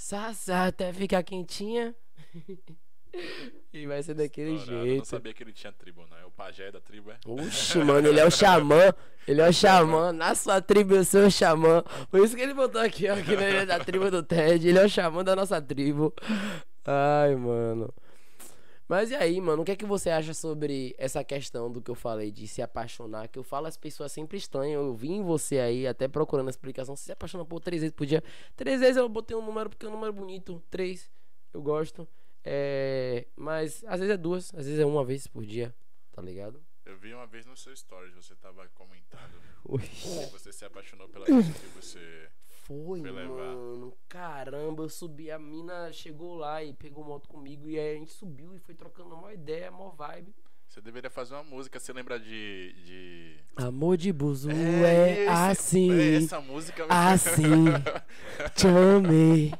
Sassá, até ficar quentinha. (laughs) e vai ser daquele Estourado. Eu não jeito. sabia que ele tinha tribo, não. É o pajé da tribo, é? Oxi, mano, ele é o xamã. Ele é o xamã. Na sua tribo eu sou o xamã. Por isso que ele botou aqui, ó, que ele é da tribo do Ted. Ele é o xamã da nossa tribo. Ai, mano. Mas e aí, mano, o que é que você acha sobre essa questão do que eu falei de se apaixonar? Que eu falo, as pessoas sempre estranham. Eu vi em você aí, até procurando a explicação. Você se apaixona por três vezes por dia. Três vezes eu botei um número porque é um número bonito. Três, eu gosto. É, mas às vezes é duas, às vezes é uma vez por dia, tá ligado? Eu vi uma vez no seu stories, você tava comentando (laughs) Ui. você se apaixonou pela pessoa que você. Foi, Foi levar. mano. Caramba, eu subi. A mina chegou lá e pegou moto comigo. E aí a gente subiu e foi trocando uma ideia, mó vibe. Você deveria fazer uma música, você lembra de. de... Amor de buzu é, esse- assim. é essa música mesmo. assim. (laughs) Te amei.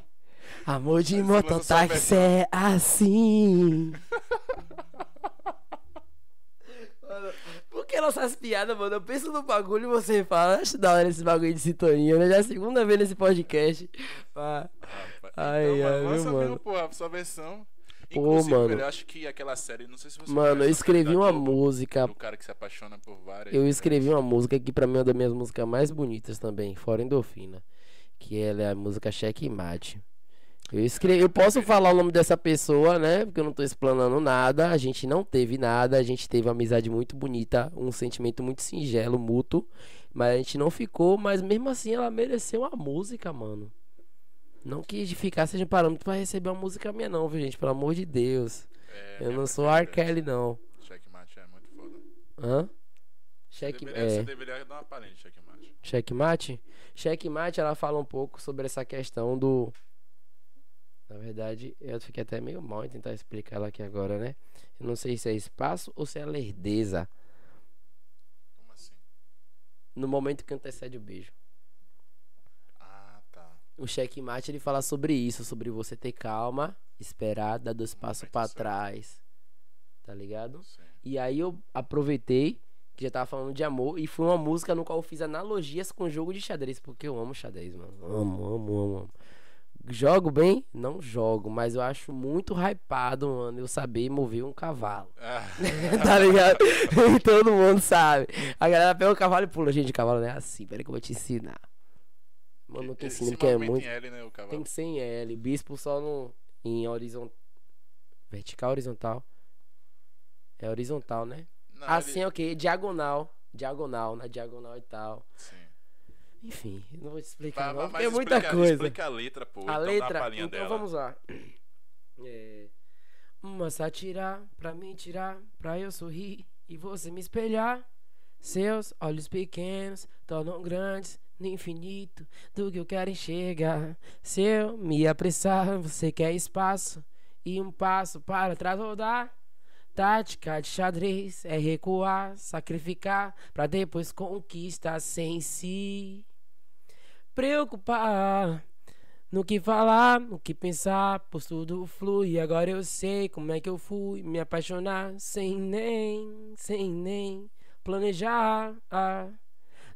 Amor de mototáxi é assim. Mano, Nossas piadas, mano? Eu penso no bagulho e você fala, acho da hora esse bagulho de sintonia, né? Já é a segunda vez nesse podcast. Ah, Ai, então, ai, mano, viu, mano? mesmo, porra, a sua versão. Pô, Inclusive, mano. velho, eu acho que aquela série, não sei se você Mano, eu escrevi uma Globo, música. Do cara que se apaixona por várias. Eu escrevi uma música que pra mim é uma das minhas músicas mais bonitas também, fora endorfina. Que ela é a música Checkmate. Eu escrevi, eu posso falar o nome dessa pessoa, né? Porque eu não tô explanando nada. A gente não teve nada, a gente teve uma amizade muito bonita, um sentimento muito singelo, mútuo. Mas a gente não ficou, mas mesmo assim ela mereceu uma música, mano. Não que de ficar seja um parâmetro pra receber uma música minha, não, viu, gente? Pelo amor de Deus. É, Eu não sou. R. Kelly, não. Checkmate é muito foda. Hã? Você Check, deveria, é. você deveria dar uma de checkmate. Checkmate? Checkmate, ela fala um pouco sobre essa questão do. Na verdade, eu fiquei até meio mal em tentar explicar ela aqui agora, né? Eu não sei se é espaço ou se é lerdeza Como assim? no momento que antecede o beijo. Ah, tá. O checkmate ele fala sobre isso, sobre você ter calma, esperar, dar dois passos certo. trás. Tá ligado? Sim. E aí eu aproveitei que já tava falando de amor e foi uma música no qual eu fiz analogias com jogo de xadrez, porque eu amo xadrez, mano. Amo, amo, amo, amo. Jogo bem? Não jogo, mas eu acho muito hypado, mano, eu saber mover um cavalo. Ah, (laughs) tá ligado? Todo mundo sabe. A galera pega o cavalo e pula. Gente, cavalo não é assim, peraí que eu vou te ensinar. Mano, não te esse ensino porque é muito. L, né. Tem que ser em L. Bispo só no. Em horizontal. Vertical horizontal? É horizontal, né? Não, assim ele- é o quê? Diagonal. Diagonal, na diagonal e tal. Sim. Enfim, não vou te explicar, Mas, não, mas é muita explica, coisa. Explica a letra, pô. a então letra. Então dela. vamos lá. É, uma sátira pra me tirar, pra eu sorrir e você me espelhar. Seus olhos pequenos tornam grandes no infinito do que eu quero enxergar. Se eu me apressar, você quer espaço e um passo para trás rodar. Tática de xadrez é recuar, sacrificar pra depois conquistar sem se preocupar. No que falar, no que pensar, pois tudo flui. Agora eu sei como é que eu fui me apaixonar sem nem, sem nem planejar. Ah,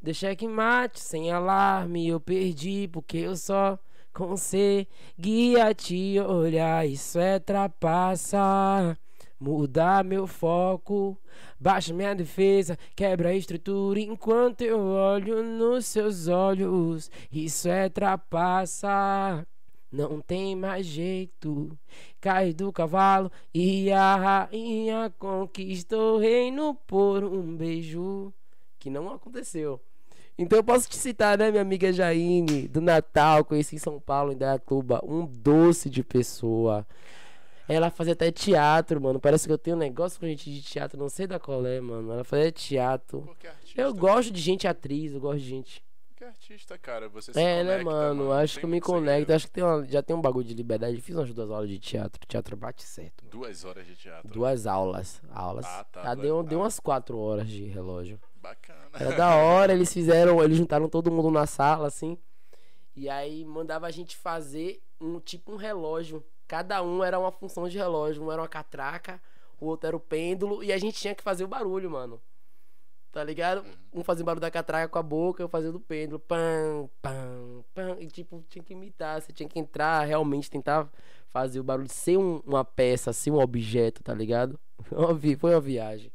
deixa que mate sem alarme. Eu perdi porque eu só conseguia te olhar. Isso é trapaça. Mudar meu foco, baixa minha defesa, quebra a estrutura enquanto eu olho nos seus olhos. Isso é trapaça, não tem mais jeito. Cai do cavalo e a rainha conquistou o reino por um beijo que não aconteceu. Então eu posso te citar, né, minha amiga Jaine, do Natal, conheci em São Paulo, em Dayatuba, um doce de pessoa. Ela fazia até teatro, mano. Parece que eu tenho um negócio com gente de teatro, não sei da qual é, mano. Ela fazia teatro. Artista. Eu gosto de gente atriz, eu gosto de gente. Porque artista, cara, você se É, né, conecta, mano? Acho Tem que eu me conecto. segredo. Acho que tem uma- já tem um bagulho de liberdade. Fiz umas duas aulas de teatro. Teatro bate certo. mano. Duas horas de teatro. Duas aulas. Aulas. Ah, tá, Ah, duas- deu, deu ah. umas quatro horas de relógio. Bacana. Era da hora, eles fizeram, eles juntaram todo mundo na sala, assim. E aí mandava a gente fazer um tipo um relógio. Cada um era uma função de relógio. Um era uma catraca, o outro era o pêndulo. E a gente tinha que fazer o barulho, mano. Tá ligado? Um fazia o barulho da catraca com a boca, eu fazia o do pêndulo. Pam, pam, pam. E tipo, tinha que imitar. Você tinha que entrar, realmente tentar fazer o barulho ser um- uma peça, ser um objeto, tá ligado? (laughs) Foi uma viagem.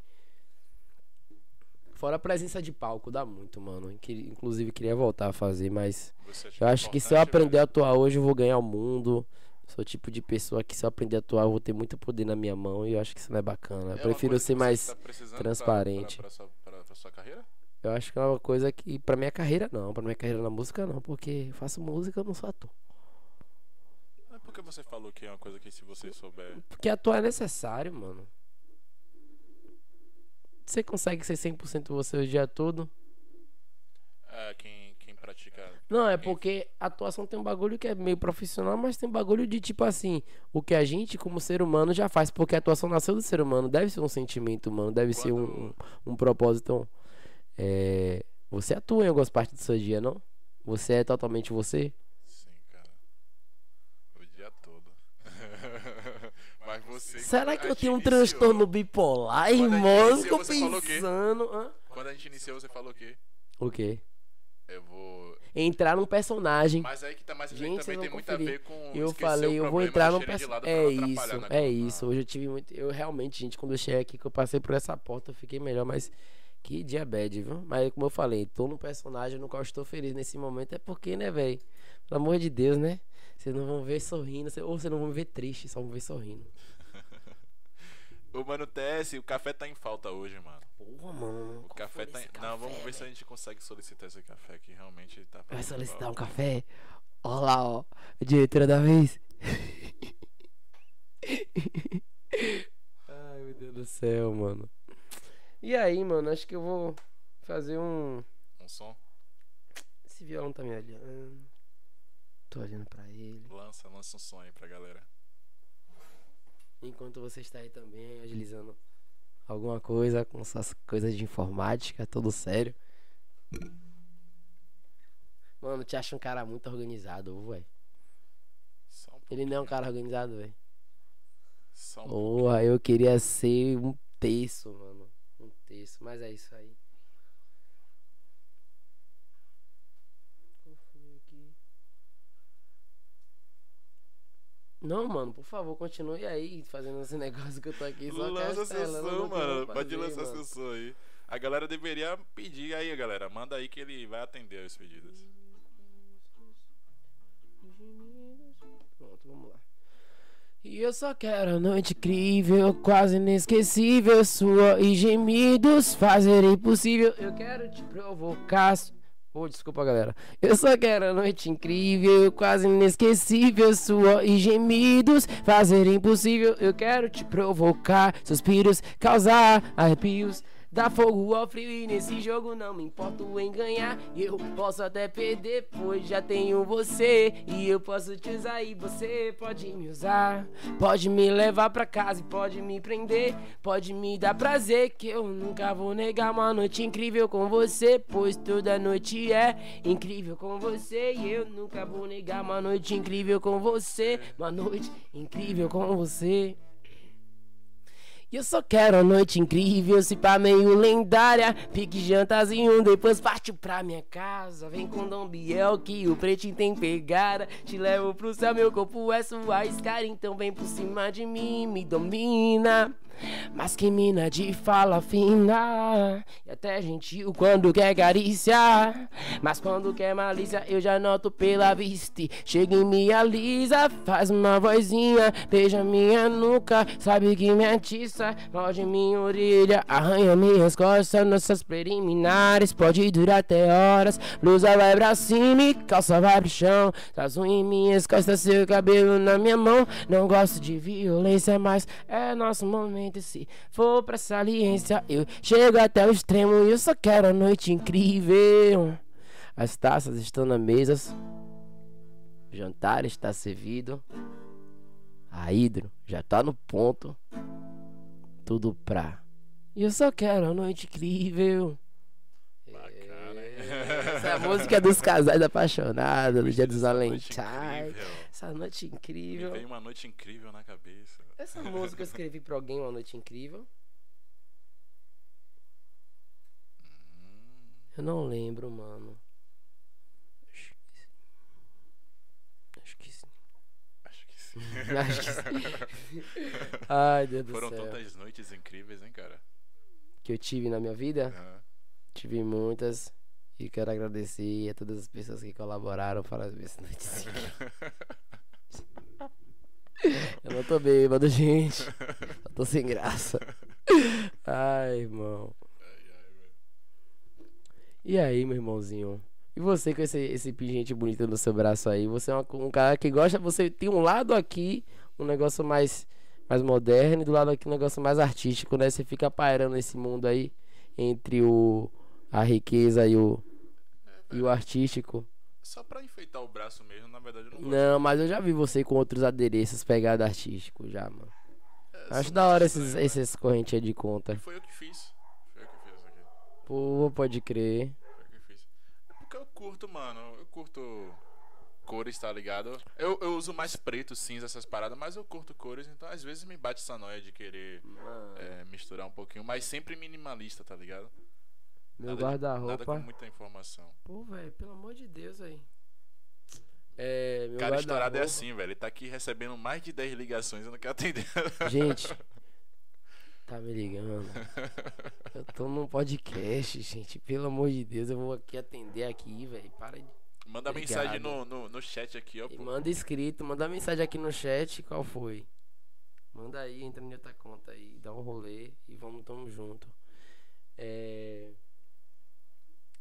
Fora a presença de palco, dá muito, mano. Inclusive, queria voltar a fazer, mas eu acho que se eu aprender a velho? atuar hoje, eu vou ganhar o mundo. Sou o tipo de pessoa que se eu aprender a atuar, eu vou ter muito poder na minha mão e eu acho que isso não é bacana. Eu É uma prefiro ser que mais. tá transparente. Pra, pra, sua, pra- pra sua carreira? Eu acho que é uma coisa que, pra minha carreira, não. Pra minha carreira na música, não. Porque eu faço música, eu não sou ator. É porque você falou que é uma coisa que se você souber. Porque atuar é necessário, mano. Você consegue ser 100% você o dia todo? É, quem, Não, é porque a atuação tem um bagulho que é meio profissional, mas tem um bagulho de tipo assim, o que a gente, como ser humano, já faz. Porque a atuação nasceu do ser humano, deve ser um sentimento humano, deve ser um, Quando- um, um propósito. É, você atua em algumas partes do seu dia, não? Você é totalmente você? Sim, cara. O dia todo. (laughs) Mas você. Será quando que eu tenho um transtorno bipolar, Quando irmão? Eu iniciou, fico você falou o quê? pensando. Quando a gente iniciou, você falou o quê? O quê? Eu vou. Entrar num personagem. Mas aí que tá mais Gente, também tem muito a ver com. Eu falei, eu vou entrar num deixar ele de perso- lado pra É isso, é isso. Hoje eu tive muito. Eu realmente, gente, quando eu cheguei aqui, que eu passei por essa porta, eu fiquei melhor, mas que dia bad, viu? Mas como eu falei, tô num personagem no qual estou feliz nesse momento, é porque, né, velho? Pelo amor de Deus, né? Vocês não vão ver sorrindo, ou vocês não vão me ver triste, só vão ver sorrindo. Ô, mano, TS, o café tá em falta hoje, mano. Porra, mano. O qual café tá em. desse Não, vamos café, ver se a gente consegue solicitar esse café que realmente tá. Vai solicitar um café? Ó lá, ó. Diretora da vez. Ai, meu Deus do céu, mano. E aí, mano, acho que eu vou fazer um. Um som? Esse violão tá me olhando. Tô olhando pra ele. Lança, lança um som aí pra galera. Enquanto você está aí também, agilizando alguma coisa com suas coisas de informática, tudo sério. Mano, te acho um cara muito organizado, velho. Um Ele não é um cara organizado, velho. Só um Porra, eu queria ser um terço, mano. Um terço, mas é isso aí. Qual foi aqui? Não, mano, por favor, continue aí fazendo esse (laughs) negócio que eu tô aqui só Lança eu vou mano. Pode fazer, lançar mano. seu som aí. A galera deveria pedir aí, galera. Manda aí que ele vai atender os pedidos. Pronto, vamos lá. E eu só quero a noite incrível, quase inesquecível. Sua e gemidos fazer impossível. Eu quero te provocar. Oh, desculpa, galera. Eu só quero a noite incrível, quase inesquecível. Sua e gemidos fazer impossível. Eu quero te provocar, suspiros, causar arrepios. Dá fogo ao frio e nesse jogo não me importo em ganhar. Eu posso até perder, pois já tenho você. E eu posso te usar e você pode me usar. Pode me levar pra casa e pode me prender. Pode me dar prazer, que eu nunca vou negar uma noite incrível com você. Pois toda noite é incrível com você. E eu nunca vou negar uma noite incrível com você. Uma noite incrível com você. E eu só quero a noite incrível, se pá meio lendária. Pique jantazinho, depois partiu pra minha casa. Vem com Dom Biel que o pretinho tem pegada. Te levo pro céu, meu corpo é sua escara. Então vem por cima de mim, me domina. Mas que mina de fala fina. E até gentil quando quer carícia. Mas quando quer malícia eu já noto pela vista. Chega e me alisa, faz uma vozinha Beija minha nuca, sabe que me atiça Morde minha orelha, arranha minhas costas. Nossas preliminares pode durar até horas. Blusa vai pra cima e calça vai pro chão. Traz um em minhas costas, seu cabelo na minha mão. Não gosto de violência, mas é nosso momento e Se for pra saliência, eu chego até o extremo E eu só quero a noite incrível. As taças estão na mesa O jantar está servido. A hidro já tá no ponto Tudo pra. E eu só quero a noite incrível Essa é música dos casais apaixonados no dia dos Essa noite Valentine's. incrível. Essa noite Me incrível. veio uma noite incrível na cabeça. Essa música eu escrevi pra alguém, uma noite incrível. Hum, Eu não lembro, mano. Acho que sim. Acho que sim. acho que sim. (laughs) (laughs) Ai, Deus do Foram céu. tantas noites incríveis, hein, cara? Que eu tive na minha vida. Aham. Tive muitas. E quero agradecer a todas as pessoas que colaboraram para as minhas noites. (laughs) Eu não tô bêbado, gente. Eu tô sem graça. Ai, irmão. E aí, meu irmãozinho? E você com esse, esse pingente bonito no seu braço aí? Você é uma- um cara que gosta. Você tem um lado aqui, um negócio mais, mais moderno, e do lado aqui um negócio mais artístico, né? Você fica pairando esse mundo aí entre o a riqueza e o, e o artístico. Só pra enfeitar o braço mesmo, na verdade eu não gosto. Não, mas eu já vi você com outros adereços pegado artístico já, mano. É, Acho da hora esses, estranho, esses correntinhas de E conta. foi eu que fiz. Foi eu que fiz isso aqui. Pô, pode crer. Foi eu que fiz. É porque eu curto, mano. Eu curto cores, tá ligado? Eu, eu uso mais preto, cinza, essas paradas, mas eu curto cores, então às vezes me bate essa noia de querer é, misturar um pouquinho, mas sempre minimalista, tá ligado? Meu de- Nada com guarda-roupa. muita informação. Pô, velho, pelo amor de Deus aí. É, meu Cara, estourado é guarda-roupa- assim, velho. Ele tá aqui recebendo mais de 10 ligações, eu não quero atender. (laughs) Gente, tá me ligando. Eu tô num podcast, gente. Pelo amor de Deus, eu vou aqui atender aqui, velho. Para de. Manda Obrigado. mensagem no, no, no chat aqui, ó. E manda escrito, manda mensagem aqui no chat qual foi. Manda aí, entra na outra conta aí, dá um rolê e vamos, tamo junto. É.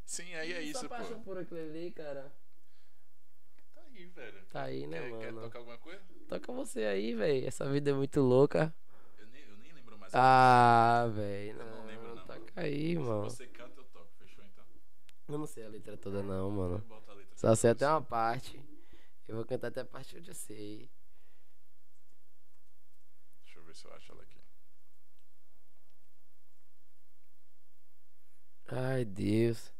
Sim, aí é isso, pô. paixão por aquilo ali, cara. Tá aí, velho. Tá aí, né, quer, quer mano? tocar alguma coisa? Toca você aí, velho. Essa vida é muito louca. Eu nem, eu nem lembro mais. Ah, velho. Eu não lembro, não. Toca aí, Se mano. você canta, eu toco. Fechou então? Eu não sei a letra toda, não, mano. Letra. Só sei até uma parte. Eu vou cantar até a parte onde eu sei. Deixa eu ver se eu acho ela aqui. Ai, Deus.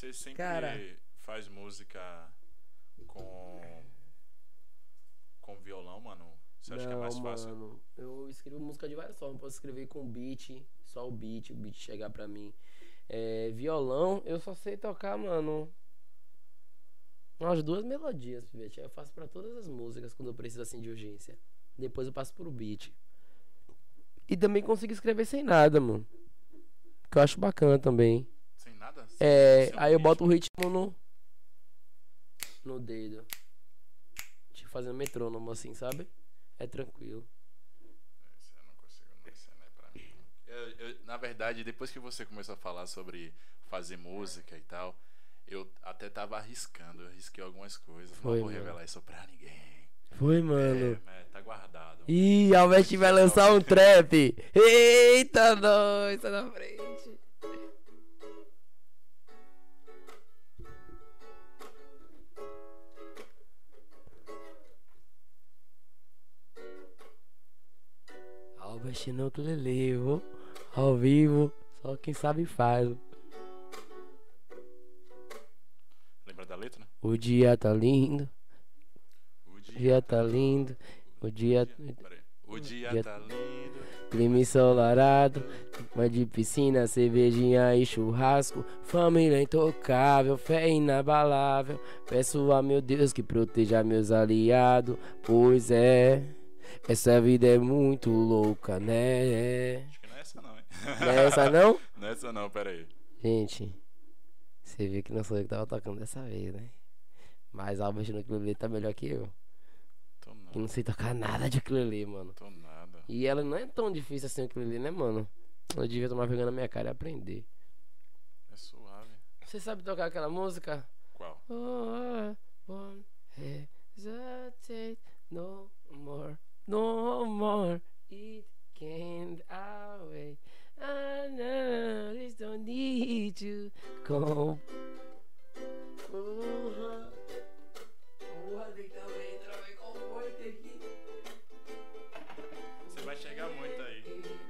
Você sempre Cara. faz música com. com violão, mano? Você acha que é mais fácil? mano. Eu escrevo música de várias formas. Posso escrever com beat, só o beat, o beat chegar pra mim. É, violão, eu só sei tocar, mano. Umas duas melodias, pivete. Eu faço pra todas as músicas quando eu preciso assim de urgência. Depois eu passo pro beat. E também consigo escrever sem nada, mano. Que eu acho bacana também. Nada? É, aí eu boto o ritmo no no dedo. Tipo fazendo metrônomo assim, sabe? É tranquilo. Eu não consigo, não. Esse não é pra mim. Eu- eu- na verdade, depois que você começou a falar sobre fazer música e tal, eu até tava arriscando. Eu arrisquei algumas coisas. Foi, não vou mano. revelar isso pra ninguém. Foi, mano. É, tá guardado. Ih, Alvete vai lançar um trap. Eita, nós, tá na frente. No ukulele, vô. ao vivo, só quem sabe faz. Lembra da letra? O dia tá lindo, O o dia tá lindo, o dia. O dia dia- tá lindo. Clima ensolarado, uma de piscina, cervejinha e churrasco. Família intocável, fé inabalável. Peço a meu Deus que proteja meus aliados. Pois é, essa vida é muito louca, né? Acho que não é essa não, hein? Não é essa não? Não é essa não, peraí. Gente, você viu que não sou eu que tava tocando dessa vez, né? Mas Albert no ukulele tá melhor que eu. Tô Eu nada. não sei tocar nada de ukulele, mano. Tô nada. E ela não é tão difícil assim o ukulele, né, mano? Eu devia tomar vergonha na minha cara e aprender. É suave. Você sabe tocar aquela música? Qual? Oh, I hesitate no more, no more. It can't away. I know this don't need to come. Porra. Porra, tem que também também com muito aqui. Você vai chegar muito aí.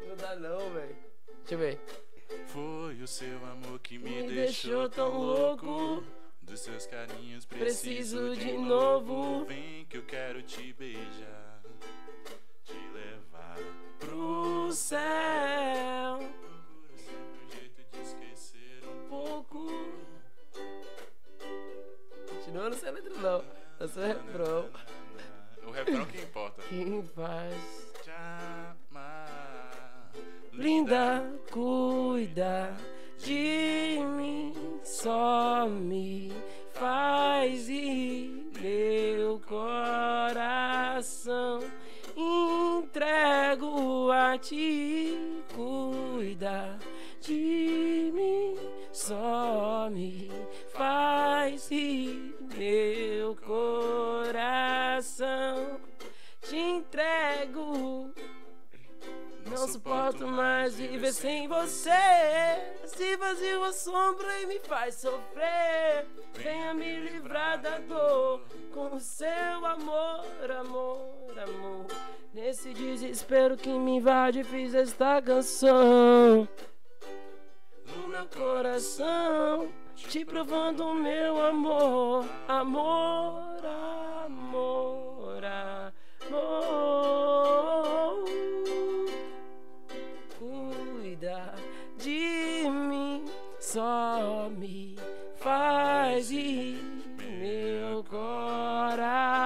Não dá não, velho. Deixa eu ver. Foi o seu amor que me, Me deixou, deixou tão louco. louco. Dos seus carinhos preciso, Preciso de, de novo. novo. Vem que eu quero te beijar, pro céu. Procuro sempre um jeito de esquecer um pouco. Continuando sem letra não. É só refrão. O refrão que importa. Quem faz Te amar, linda cuida de mim, só me faz ir meu coração entrego a ti, cuida de mim, só me faz rir, meu coração. Te entrego não suporto mais viver sem você. Se vazio assombra e me faz sofrer. Venha me livrar da dor com o seu amor, amor, amor. Nesse desespero que me invade, fiz esta canção. No meu coração, te provando o meu amor, amor, amor, amor. Só me faz ir meu coração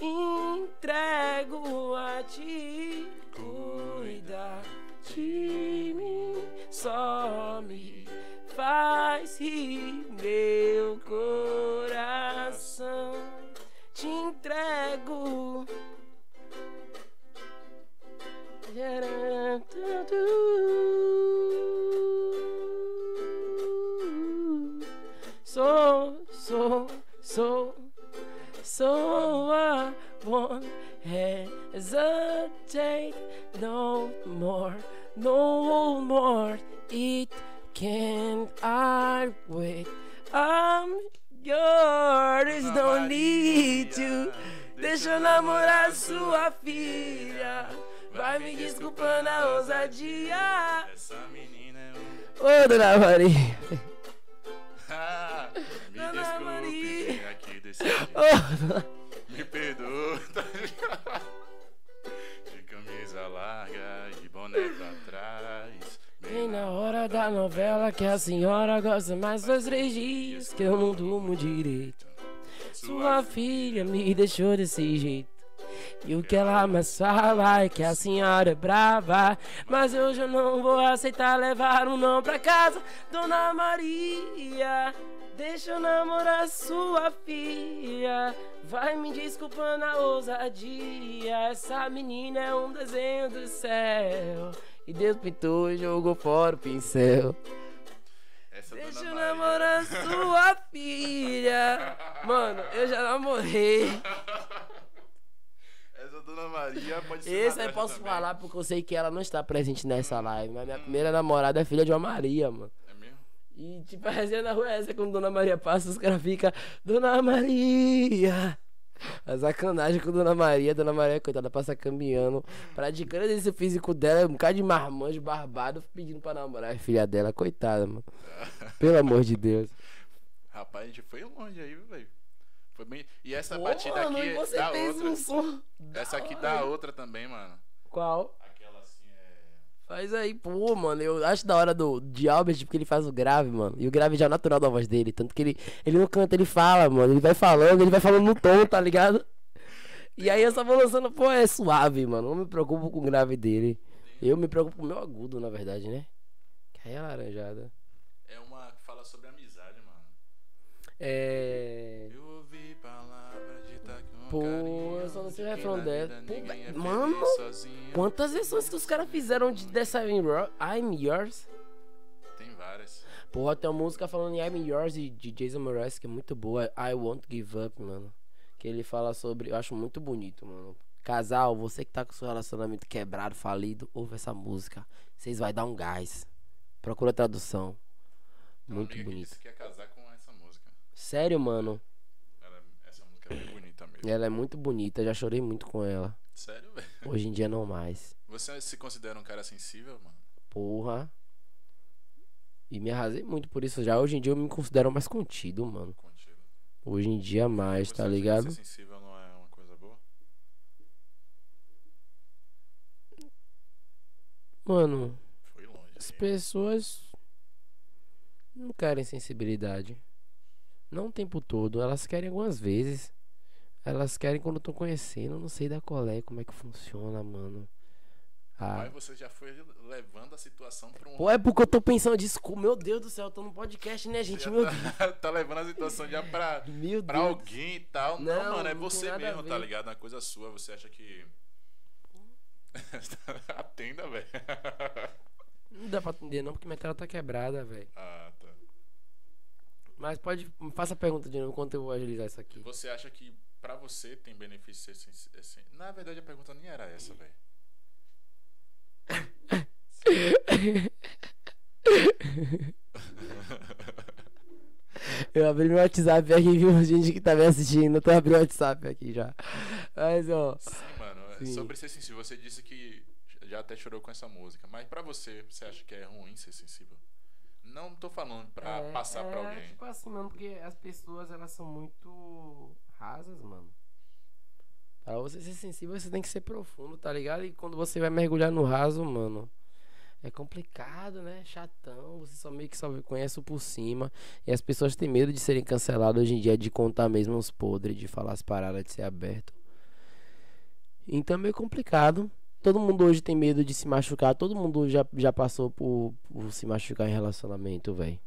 entrego a ti. Cuida de mim, só me faz rir meu coração. Te entrego. So, so, so, so I won't hesitate no more, no more. It can't I wait. I'm yours, don't need to. Deixa eu namorar sua filha. Vai me desculpando a ousadia. Essa menina é um. Ô, dona Maria. Ah, me Dona desculpe, Maria. aqui desse (laughs) Ô, dona- Me perdoa, (laughs) tá? De camisa larga e boné pra trás. Bem na hora da novela que a senhora gosta mais faz três dias que eu não durmo direito. Sua filha me deixou desse jeito. E o que ela mais fala é que a senhora é brava. Mas eu já não vou aceitar levar um não pra casa. Dona Maria, deixa eu namorar sua filha. Vai me desculpando a ousadia. Essa menina é um desenho do céu. E Deus pintou e jogou fora o pincel. Essa Deixa eu namorar sua filha. Mano, eu já namorei. (laughs) Dona Maria pode ser. Esse aí posso também. falar porque eu sei que ela não está presente nessa live. Mas minha primeira namorada é filha de uma Maria, mano. É mesmo? E tipo, a resenha na rua é essa, quando Dona Maria passa, os caras ficam, Dona Maria. A sacanagem com Dona Maria, Dona Maria, coitada, passa caminhando, praticando esse físico dela, um bocado de marmanjo, barbado, pedindo pra namorar a filha dela, coitada, mano. (laughs) Pelo amor de Deus. Rapaz, a gente foi longe aí, velho. Foi bem. E essa Pô, batida mano, aqui e você dá fez outra. um som. Essa aqui dá outra também, mano. Qual? Aquela assim é. Faz aí, pô, mano. Eu acho da hora do de Albert porque ele faz o grave, mano. E o grave já é o natural da voz dele. Tanto que ele, ele não canta, ele fala, mano. Ele vai falando, ele vai falando no tom, tá ligado? E aí eu só vou lançando, pô, é suave, mano. Não me preocupo com o grave dele. Eu me preocupo com o meu agudo, na verdade, né? Que aí é laranjada. É uma que fala sobre amizade, mano. É. Eu ouvi palavras de Pô, carinho, eu só não sei o refrão dela. é mano. Quantas versões que os caras fizeram de dessa I'm Yours? Tem várias. Porra, tem uma música falando em I'm Yours de, Jason Mraz que é muito boa. I Won't Give Up, mano. Que ele fala sobre. Eu acho muito bonito, mano. Casal, você que tá com seu relacionamento quebrado, falido, ouve essa música. Vocês vai dar um gás. Procura tradução. Uma Muito bonito. que casar com. Sério, mano. Ela- essa música é bem bonita mesmo. Ela é muito bonita. Já chorei muito com ela. Sério, velho? Hoje em dia não mais. Você se considera um cara sensível, mano? Porra. E me arrasei muito por isso já. Hoje em dia eu me considero mais contido, mano. Contigo. Hoje em dia mais, Você tá ligado? Ser sensível não é uma coisa boa? Mano, Foi longe. as hein? pessoas não querem sensibilidade. Não o tempo todo. Elas querem algumas vezes. Elas querem quando estão conhecendo. Não sei da colé como é que funciona, mano. Ah. Mas você já foi levando a situação pra um. Pô, é porque eu tô pensando, desculpa, meu Deus do céu, eu tô no podcast, né, gente? Meu tá, Deus. (laughs) tá levando a situação já pra, Meu pra Deus. alguém e tal. Não, Não, mano, é não você mesmo, tá ligado? Uma coisa sua. Você acha que. (laughs) Atenda, velho. Não dá pra atender não, porque minha tela tá quebrada, velho. Ah, tá. Mas pode. Faça a pergunta de novo enquanto eu vou agilizar isso aqui. Você acha que pra você tem benefício ser sen- é sen- Na verdade, a pergunta nem era essa, velho. (laughs) Eu abri meu WhatsApp aqui e vi gente que tá me assistindo. Eu tô abrindo o WhatsApp aqui já. Mas, ó. Sim, mano. é Sim. Sobre ser sensível, você disse que já até chorou com essa música. Mas pra você, você acha que é ruim ser sensível? Não tô falando pra é, passar pra é, alguém. Tipo assim, mano, porque as pessoas elas são muito rasas, mano. Pra você ser sensível, você tem que ser profundo, tá ligado? E quando você vai mergulhar no raso, mano, é complicado, né? Chatão, você só meio que só conhece o por cima. E as pessoas têm medo de serem canceladas hoje em dia, de contar mesmo os podres, de falar as paradas, de ser aberto. Então é meio complicado. Todo mundo hoje tem medo de se machucar. Todo mundo já, já passou por, por se machucar em relacionamento, velho.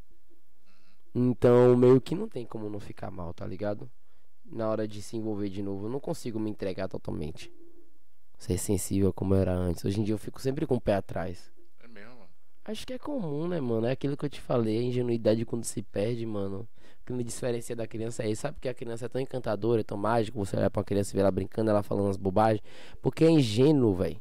Então, meio que não tem como não ficar mal, tá ligado? Na hora de se envolver de novo, eu não consigo me entregar totalmente. Ser sensível como eu era antes. Hoje em dia eu fico sempre com o pé atrás. É mesmo, mano. Acho que é comum, né, mano? É aquilo que eu te falei, a ingenuidade quando se perde, mano. O que me diferencia da criança é isso. Sabe que a criança é tão encantadora, é tão mágica, você olhar pra uma criança e ver ela brincando, ela falando as bobagens. Porque é ingênuo, velho.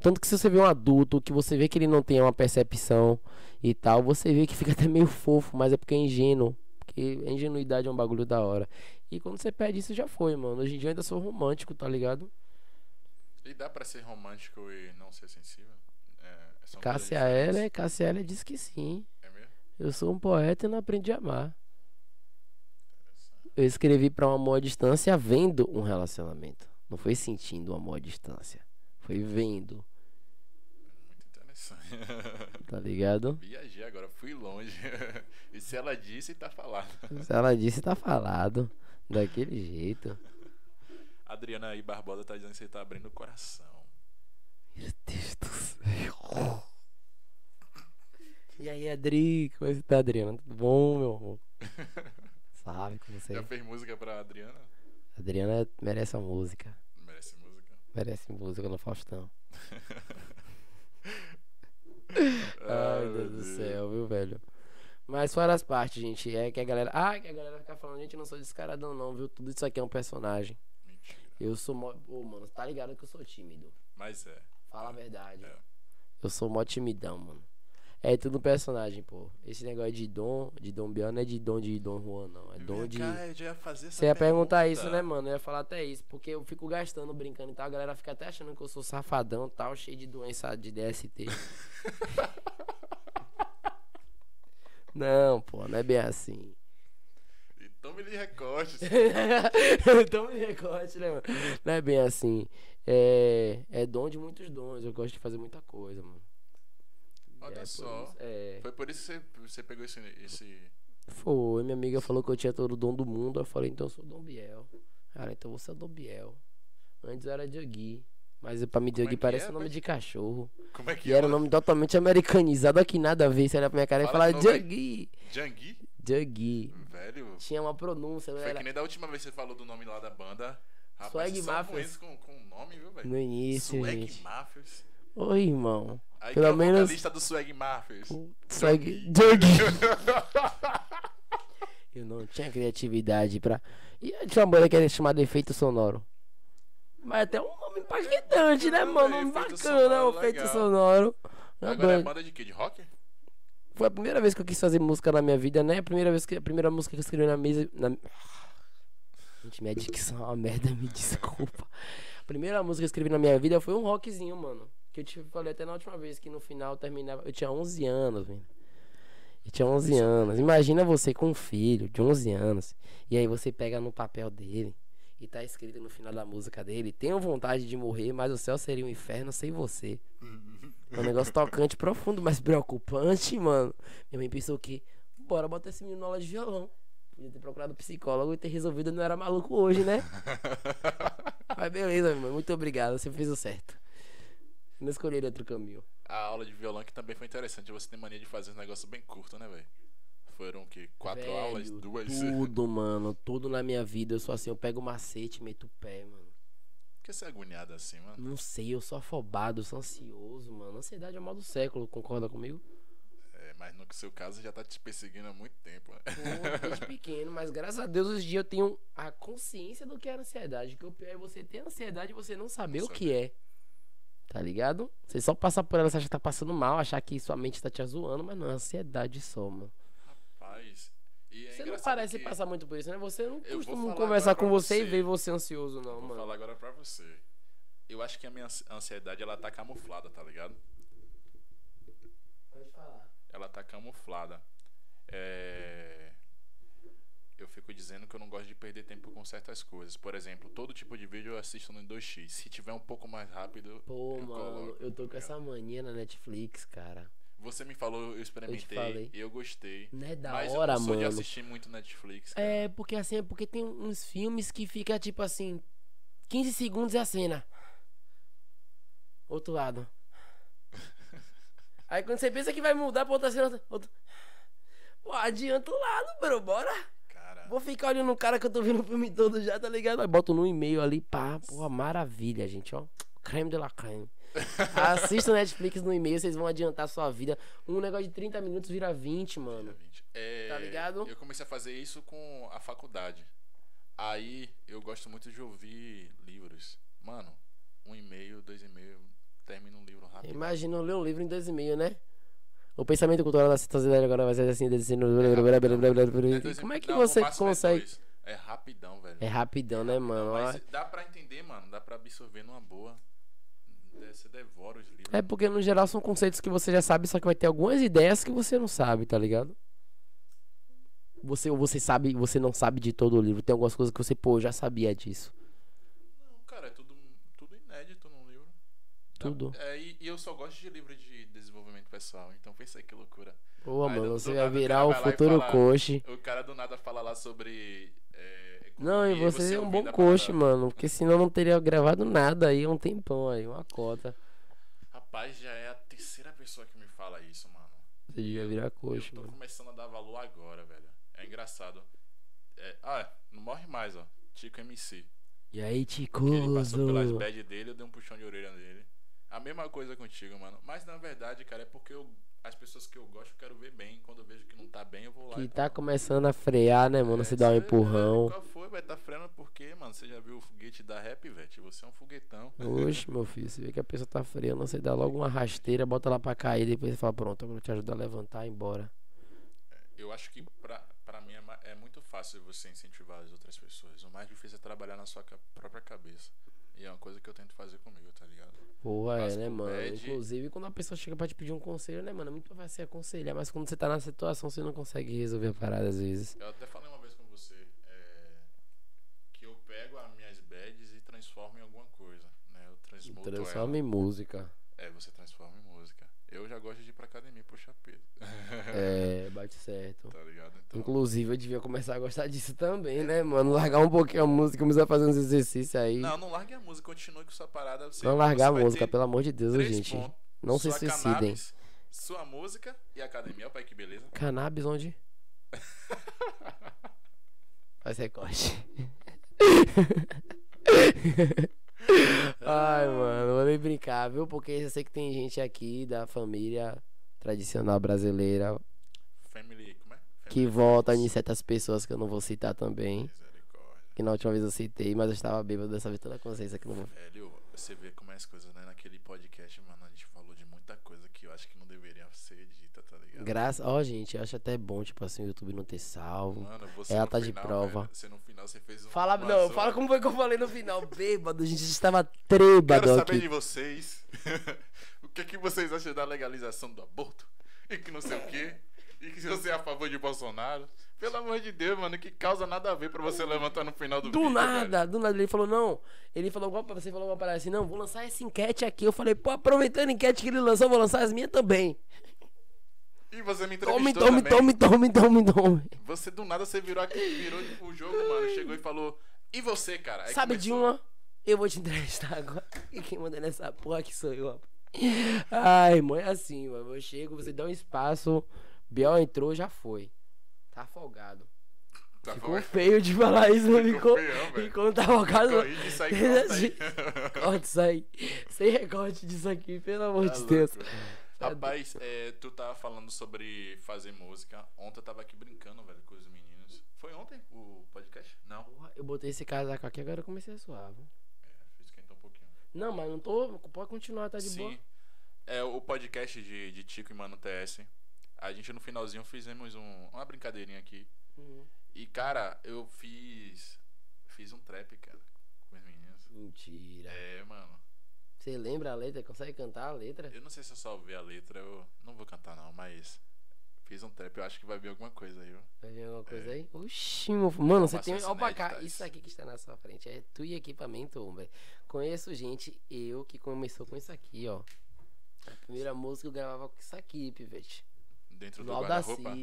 Tanto que se você vê um adulto, que você vê que ele não tem uma percepção e tal, você vê que fica (laughs) até meio fofo, mas é porque é ingênuo. Porque a ingenuidade é um bagulho da hora. E quando você perde isso, já foi, mano. Hoje em dia eu ainda sou romântico, tá ligado? E dá pra ser romântico e não ser sensível? É, coisas Cássia diferentes. Eller, Cássia Eller diz que sim. É mesmo? Eu sou um poeta e não aprendi a amar. Eu escrevi pra um amor à distância vendo um relacionamento. Não foi sentindo um amor à distância. Foi vendo, Interessante. (laughs) tá ligado? Viajei agora, fui longe. (laughs) e se ela disse, tá falado. Se ela disse, tá falado. Daquele jeito. Adriana aí Barbosa tá dizendo que você tá abrindo o coração. Meu Deus do céu. E aí, Adri? Como é que tá, Adriana? Tudo bom, meu amor? (laughs) Sabe como você Já é. fez música pra Adriana? Adriana merece a música. Merece música. Merece música no Faustão. Ai, Deus do céu, viu, velho? Mas fora as partes, gente, é que a galera. Ah, que a galera fica falando, gente, eu não sou descaradão, não, viu? Tudo isso aqui é um personagem. Mentira. Eu sou mó. Ô, mano, tá ligado que eu sou tímido. Mas é. Fala a verdade. É. Eu sou mó timidão, mano. É tudo personagem, pô. Esse negócio de dom, de Dom Biel não é de dom de Dom Juan, não. É dom de. cá, eu já ia fazer essa Você ia perguntar pergunta. isso, né, mano? Eu ia falar até isso. Porque eu fico gastando, brincando e tal. A galera fica até achando que eu sou safadão tal, cheio de doença de DST. (laughs) não, pô, não é bem assim. E tome lhe recorte. (laughs) então me recorte, né, mano? Não é bem assim. É, é dom de muitos dons. Eu gosto de fazer muita coisa, mano. Olha É por só. isso- É. Foi por isso que você, você pegou esse, esse. Foi, minha amiga falou que eu tinha todo o dom do mundo. Eu falei, então eu sou Dom Biel. Cara, então você é Dom Biel. Antes eu era Jugui. Mas pra mim, Como é que parece é, nome pai? de cachorro. Como é que E era é? um nome totalmente americanizado. Aqui nada a ver. Você olha pra minha cara e Fala fala de novo aí. Jugui. Jangui? Jugui. Velho. Tinha uma pronúncia. Foi Era que nem da última vez que você falou do nome lá da banda. Rapaz, Swag Mafias. com, com nome, viu, velho? no início, Swag gente. Mafias. Oi, irmão. Aí Pelo é menos- vocalista do Swag Mafias. Swag. Jugui. (laughs) Eu não tinha criatividade pra. E tinha uma banda que era chamada Efeito Sonoro. Mas até um nome impactante, né, mano? efeito bacana, sonoro, o efeito sonoro. Uma Agora é banda- banda de quê? De rock? Foi a primeira vez que eu quis fazer música na minha vida, né? A primeira vez que a primeira música que eu escrevi na mesa. Na... Gente, minha dicção é uma merda, me desculpa. A primeira música que eu escrevi na minha vida foi um rockzinho, mano. Que eu te falei até na última vez que no final terminava. Eu tinha 11 anos, velho. Eu tinha 11 anos. Imagina você com um filho de 11 anos. E aí você pega no papel dele. E tá escrito no final da música dele: Tenho vontade de morrer, mas o céu seria um inferno sem você. É um negócio tocante, (laughs) profundo, mas preocupante, mano. Minha mãe pensou que, bora botar esse menino na aula de violão. Podia ter procurado psicólogo e ter resolvido, não era maluco hoje, né? (laughs) Mas beleza, meu irmão. Muito obrigado, você fez o certo. Não escolhi outro caminho. A aula de violão que também foi interessante. Você tem mania de fazer um negócio bem curto, né, velho? Foram o quê? Quatro Velho, aulas? Duas? Tudo, (laughs) mano. Tudo na minha vida. Eu sou assim, eu pego o macete e meto o pé, mano. que você é agoniado assim, mano? Não sei, eu sou afobado, sou ansioso, mano. Ansiedade é o mal do século, concorda comigo? É, mas no seu caso já tá te perseguindo há muito tempo. né? Pô, desde (laughs) pequeno, mas graças a Deus hoje em dia eu tenho a consciência do que é ansiedade. Que o pior é você ter ansiedade e você não saber Não o que é. Tá ligado? Você só passar por ela, você acha que tá passando mal, achar que sua mente tá te zoando, mas não, é ansiedade só, mano. Rapaz. É Você não parece passar muito por isso, né? Você não Eu vou costuma conversar com pra você, e você. ver você ansioso, não, Vou mano. falar agora pra você. Eu acho que a minha ansi- ansiedade ela tá camuflada, tá ligado? Pode falar. Ela tá camuflada. É... Eu fico dizendo que eu não gosto de perder tempo com certas coisas. Por exemplo, todo tipo de vídeo eu assisto no 2x. Se tiver um pouco mais rápido, Pô, eu mano, coloco, eu tô tá com essa ligado? mania na Netflix, cara. Você me falou, eu experimentei, falei. eu gostei. Não é da mas hora, eu não sou de mano. assistir muito Netflix. cara. É, porque assim, é porque tem uns filmes que fica tipo assim, 15 segundos é a cena. Outro lado. (laughs) Aí quando você pensa que vai mudar pra outra cena, outro... Pô, adianta o lado, bro, bora. Vou ficar olhando o cara que eu tô vendo o filme todo já, tá ligado? Aí boto no e-mail ali, pá, porra, maravilha, gente, ó. Creme de la creme. (laughs) Assista o Netflix no e-mail, vocês vão adiantar a sua vida. Um negócio de 30 minutos vira 20, mano. 20. É, Tá ligado? Eu comecei a fazer isso com a faculdade. Aí eu gosto muito de ouvir livros. Mano, um e-mail, dois e-mail, termina um livro rápido. Imagina eu ler um livro em dois e meio, né? O pensamento cultural da sociedade agora vai ser assim, desse... É Como é que não, você é consegue? É rapidão, velho. É rapidão, né, mano? Mas dá pra entender, mano. Dá pra absorver numa boa. Você devora os livros. É porque no geral são conceitos que você já sabe, só que vai ter algumas ideias que você não sabe, tá ligado? Você, ou você sabe, você não sabe de todo o livro. Tem algumas coisas que você, pô, já sabia disso. Não, cara, é tudo, tudo inédito num livro. Tudo. É, e, e eu só gosto de livro de pessoal. Então pensa aí que loucura. Pô, Aí, mano, você vai o virar o e futuro fala- coach. O cara do nada fala lá sobre. é, Não, e economia, você é um bom coach, mano. Porque senão eu não teria gravado nada aí há um tempão aí, uma cota. Rapaz, já é a terceira pessoa que me fala isso, mano. Você devia virar coach, eu tô mano. começando a dar valor agora, velho. É engraçado. É, ah, não morre mais, ó. Tico MC. E aí, Que ele passou pelas Ticoso? bad dele, eu dei um puxão de orelha nele. A mesma coisa contigo, mano. Mas na verdade, cara, é porque eu, as pessoas que eu gosto eu quero ver bem. Quando eu vejo que não tá bem, eu vou lá. Que e tá começando a frear, né, mano? É, Você dá um empurrão. Qual foi? Vai tá freando por quê, mano? Você já viu o foguete da rap, velho? Você é um foguetão. Oxe, meu filho, você vê que a pessoa tá freando, você dá logo uma rasteira, bota lá pra cair, depois você fala, pronto, eu vou te ajudar a levantar e ir embora. Eu acho que pra, pra mim é, é muito fácil você incentivar as outras pessoas. O mais difícil é trabalhar na sua própria cabeça. E é uma coisa que eu tento fazer comigo, tá ligado? Porra, é, né, mano? Inclusive, quando a pessoa chega pra te pedir um conselho, né, mano? É muito fácil você aconselhar, mas quando você tá na situação, você não consegue resolver a parada às vezes. Eu até falei uma vez com você é, que eu pego as minhas bads e transformo em alguma coisa, né? Eu transmuto Transforma ela. em música. É, você transforma em música. Eu já gosto de ir pra academia. É, bate certo. tá ligado? Então, Inclusive, eu devia começar a gostar disso também, né, mano? Largar um pouquinho a música, começar a fazer uns exercícios aí. não, não largue a música, continue com sua parada. Você, Não largar a música, pelo amor de Deus, gente. pontos. Não se suicidem. cannabis, sua música e academia. Pai, que beleza. Cannabis onde? (laughs) Faz recorte. (laughs) Ai, mano, vou nem brincar, viu? Porque eu sei que tem gente aqui da família tradicional brasileira Family, como é? que Family vota Friends. em certas pessoas que eu não vou citar também. Que na última vez eu citei, mas eu estava bêbado dessa vez toda a consciência que eu não vou. Velho, você vê como é as coisas, né? Naquele podcast, mano, a gente falou de muita coisa que eu acho que não deveria ser dita, tá ligado? Graças. Ó, gente, eu acho até bom, tipo assim, o YouTube não ter salvo. Mano, você Ela tá de final, prova. velho, você no final, você fez um. Fala, não, zona. fala como foi que eu falei no final. Bêbado, a gente estava Quero trêbado saber aqui. de vocês. (laughs) o que, que vocês acham da legalização do aborto? E que não sei o quê. E que você é a favor de Bolsonaro. Pelo amor de Deus, mano, que causa nada a ver pra você levantar no final do, Do vídeo. nada, do nada. Ele falou, não. Ele falou igual pra você, falou uma parada assim, não, vou lançar essa enquete aqui. Eu falei, pô, aproveitando a enquete que ele lançou, vou lançar as minhas também. E você me Tome, entrevistou tome, também. tome, tome, tome, tome. Você do nada, você virou aqui, virou o jogo, mano. Chegou e falou, e você, cara? Aí Sabe de começou. uma? Eu vou te entrevistar agora. (laughs) E quem manda nessa porra aqui sou eu, rapaz. Ai, é assim, mano. Eu chego, você dá um espaço, Biel entrou, já foi. Tá folgado. Tá Ficou feio de falar isso, não ficou? feião, velho. Ficou, tava caso. Corrige isso aí. Sem recorte disso aqui, pelo amor Tá de Deus. louco. Rapaz, é, tu tava falando sobre fazer música. Ontem eu tava aqui brincando, velho, com os meninos. Foi ontem o podcast? Não. Eu botei esse casaco aqui, agora eu comecei a suar. viu? É, fiz esquentar um pouquinho. Não, mas não tô. Pode continuar, tá de Sim. boa. É o podcast de, de Tico e Mano TS. A gente no finalzinho fizemos um- uma brincadeirinha aqui. Uhum. E, cara, eu fiz. Fiz um trap, cara, com os meninos. Mentira. É, mano. Você lembra a letra? Consegue cantar a letra? Eu não sei se eu salvei a letra, eu não vou cantar não, mas. Fiz um trap, eu acho que vai vir alguma coisa aí, ó. Vai vir alguma coisa É. aí? Oxi, meu... Mano, você tem. Olha pra cá. Isso aqui que está na sua frente é tu e equipamento, velho. Conheço gente, eu que começou com isso aqui, ó. A primeira música eu gravava com isso aqui, pivete. Dentro do guarda-roupa.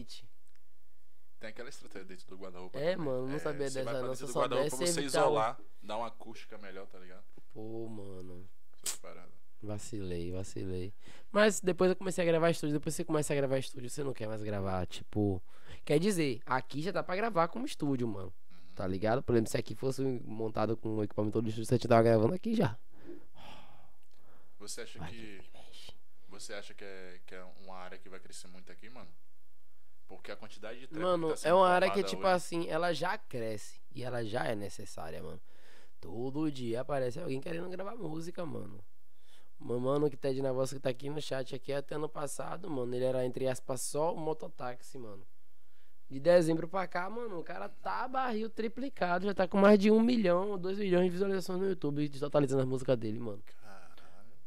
Tem aquela estratégia dentro do guarda-roupa. É, também. mano, não sabia você dessa não, dentro do guarda-roupa você evitar o- isolar, dar uma acústica melhor, tá ligado? Pô, mano. Essas paradas. Vacilei, vacilei. Mas depois eu comecei a gravar estúdio. Depois você começa a gravar estúdio, você não quer mais gravar, tipo. Quer dizer, aqui já dá pra gravar como estúdio, mano. Tá ligado? Por exemplo, se aqui fosse montado com o equipamento todo estúdio, você tava gravando aqui já. Você acha Vai, que. Você acha que é, que é uma área que vai crescer muito aqui, mano? Porque a quantidade de Mano, tá é uma área que, tipo hoje- assim, ela já cresce. E ela já é necessária, mano. Todo dia aparece alguém querendo gravar música, mano. Mano que tá de negócio que tá aqui no chat aqui até ano passado, mano. Ele era, entre aspas, só o mototáxi, mano. De dezembro pra cá, mano, o cara tá barril triplicado. Já tá com mais de um milhão, dois milhões de visualizações no YouTube, totalizando as músicas dele, mano. Caralho.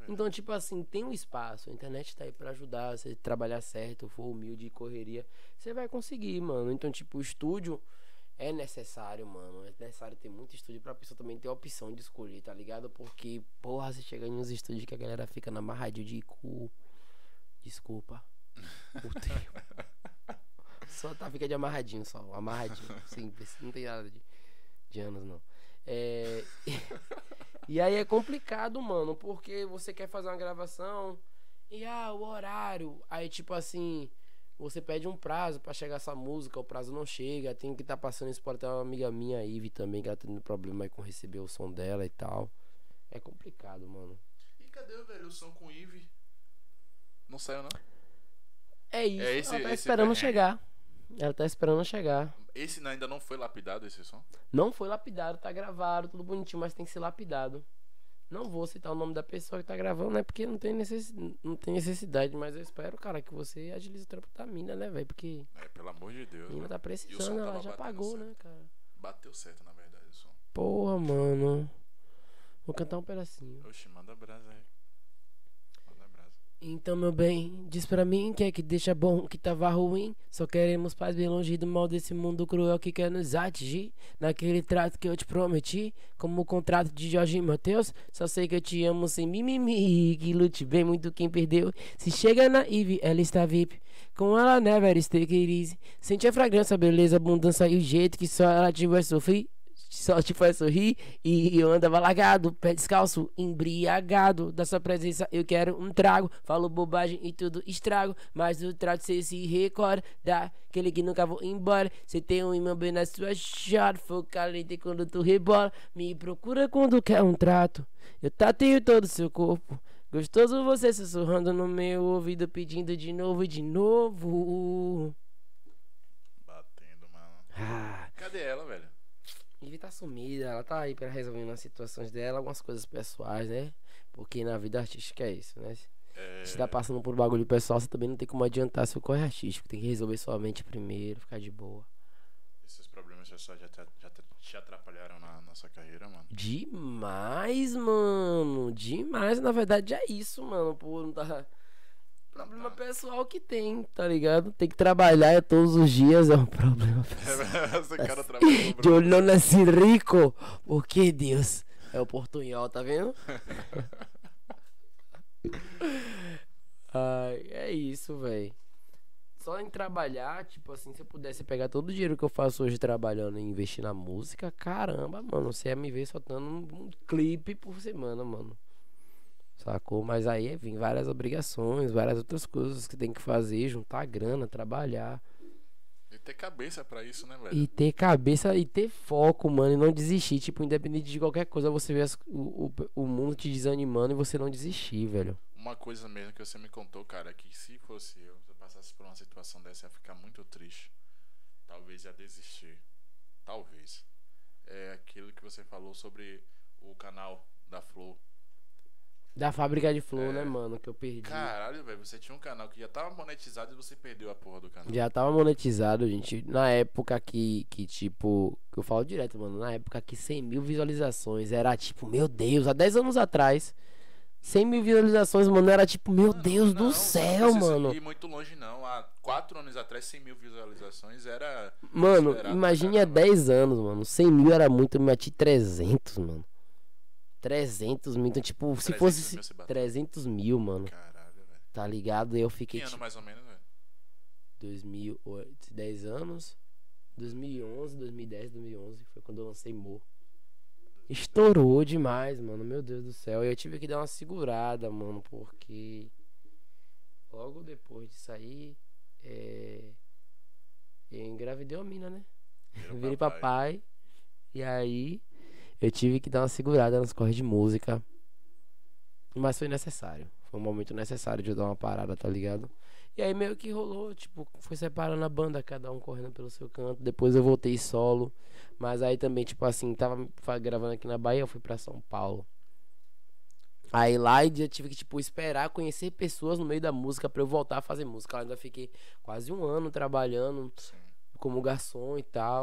Então, tipo assim, tem um espaço. A internet tá aí pra ajudar. Você trabalhar certo, for humilde e correria, você vai conseguir, mano. Então, tipo, o estúdio é necessário, mano. É necessário ter muito estúdio pra pessoa também ter a opção de escolher, tá ligado? Porque, porra, você chega em uns estúdios que a galera fica na marradinho de cu. Desculpa. O termo. (laughs) Só tá, fica de amarradinho só. Amarradinho. (laughs) Simples. Não tem nada de, de anos, não. É. E aí é complicado, mano, porque você quer fazer uma gravação e ah, o horário. Aí, tipo assim, você pede um prazo pra chegar essa música, o prazo não chega, tem que estar tá passando isso para ter uma amiga minha, a Ivy, também, que ela tá tendo problema aí com receber o som dela e tal. É complicado, mano. E cadê, velho, o som com Eve? Não saiu, não? É isso, É esse- ela tá esse esperando perrengue. (laughs) chegar. Ela tá esperando chegar. Esse ainda não foi lapidado, esse som? Não foi lapidado, tá gravado, tudo bonitinho, mas tem que ser lapidado. Não vou citar o nome da pessoa que tá gravando, né? Porque não tem, necess... não tem necessidade, mas eu espero, cara, que você agilize o trampo da mina, né, velho? Porque É, pelo amor de Deus. a mina tá precisando, ela já pagou, certo. né, cara? Bateu certo, na verdade, o som. Porra, mano. Vou cantar um pedacinho. Oxi, manda brasa aí. Então, meu bem, diz pra mim que é que deixa bom o que tava ruim. Só queremos paz bem longe do mal desse mundo cruel que quer nos atingir. Naquele trato que eu te prometi, como o contrato de Jorge e Matheus. Só sei que eu te amo sem mimimi. Que lute bem muito quem perdeu. Se chega na Eve, ela está VIP. Com ela, never stay easy. Sente a fragrância, beleza, abundância e o jeito que só ela te vai sofrer. Só te faz sorrir e eu andava largado, pé descalço, embriagado. Da sua presença eu quero um trago. Falo bobagem e tudo estrago. Mas o trato cê se recorda daquele que nunca vou embora. Cê tem um imã bem na sua chave. Foca lenta quando tu rebola. Me procura quando quer um trato. Eu tateio todo o seu corpo. Gostoso você sussurrando no meu ouvido, pedindo de novo e de novo. Batendo, mano. Ah. Cadê ela, velho? Ivy tá sumida, ela tá aí pra resolvendo as situações dela, algumas coisas pessoais, né? Porque na vida artística é isso, né? É... Se tá passando por bagulho pessoal, você também não tem como adiantar seu corre artístico. Tem que resolver sua mente primeiro, ficar de boa. Esses problemas pessoais já te, já te- te atrapalharam na nossa carreira, mano. Demais, mano. Demais. Na verdade é isso, mano. Pô, não tá. Problema Tá. pessoal que tem, tá ligado? Tem que trabalhar é todos os dias, é um problema (laughs) pessoal. Esse cara trabalhou no Eu não nasci rico, porque Deus é o portunhol, tá vendo? (laughs) Ai, é isso, velho. Só em trabalhar, tipo assim, se eu pudesse pegar todo o dinheiro que eu faço hoje trabalhando e investir na música, caramba, mano, você ia me ver soltando um, um clipe por semana, mano. Sacou? Mas aí vem várias obrigações, várias outras coisas que tem que fazer, juntar grana, trabalhar. E ter cabeça pra isso, né, velho? E ter cabeça e ter foco, mano, e não desistir. Tipo, independente de qualquer coisa, você vê as- o, o, o mundo te desanimando e você não desistir, velho. Uma coisa mesmo que você me contou, cara, é que se fosse eu, se eu passasse por uma situação dessa, ia ficar muito triste. Talvez ia desistir. Talvez. É aquilo que você falou sobre o canal da Flow. Da fábrica de flor, É. né, mano, que eu perdi. Caralho, velho, você tinha um canal que já tava monetizado e você perdeu a porra do canal. Já tava monetizado, gente. Na época que, que, tipo, que eu falo direto, mano. Na época que 100 mil visualizações era tipo, meu Deus, há 10 anos atrás. 100 mil visualizações, mano, era tipo, meu Mano, Deus não, do céu, Não mano. ir muito longe, não. Há quatro anos atrás, 100 mil visualizações era. Mano, imagine há pra caramba. 10 anos, mano. 100 mil era muito, eu meti 300, mano. 300 mil, então, tipo, se 300 fosse mil bateu. 300 mil, mano, Caralho, velho. tá ligado? Eu Que fiquei, ano tipo, mais ou menos, velho? 2008, 10 anos. 2011, 2010, 2011 foi quando eu lancei Mo. Estourou demais, mano. Meu Deus do céu. Eu tive que dar uma segurada, mano, porque logo depois de sair, é... eu engravidei uma mina, né? Virei papai. papai. E aí eu tive que dar uma segurada nas corres de música. Mas foi necessário. Foi um momento necessário de eu dar uma parada, tá ligado? E aí meio que rolou, tipo, foi separando a banda, cada um correndo pelo seu canto. Depois eu voltei solo. Mas aí também, tipo assim, tava gravando aqui na Bahia, eu fui pra São Paulo. Aí lá eu tive que, tipo, esperar conhecer pessoas no meio da música pra eu voltar a fazer música. Eu ainda fiquei quase um ano trabalhando como garçom e tal.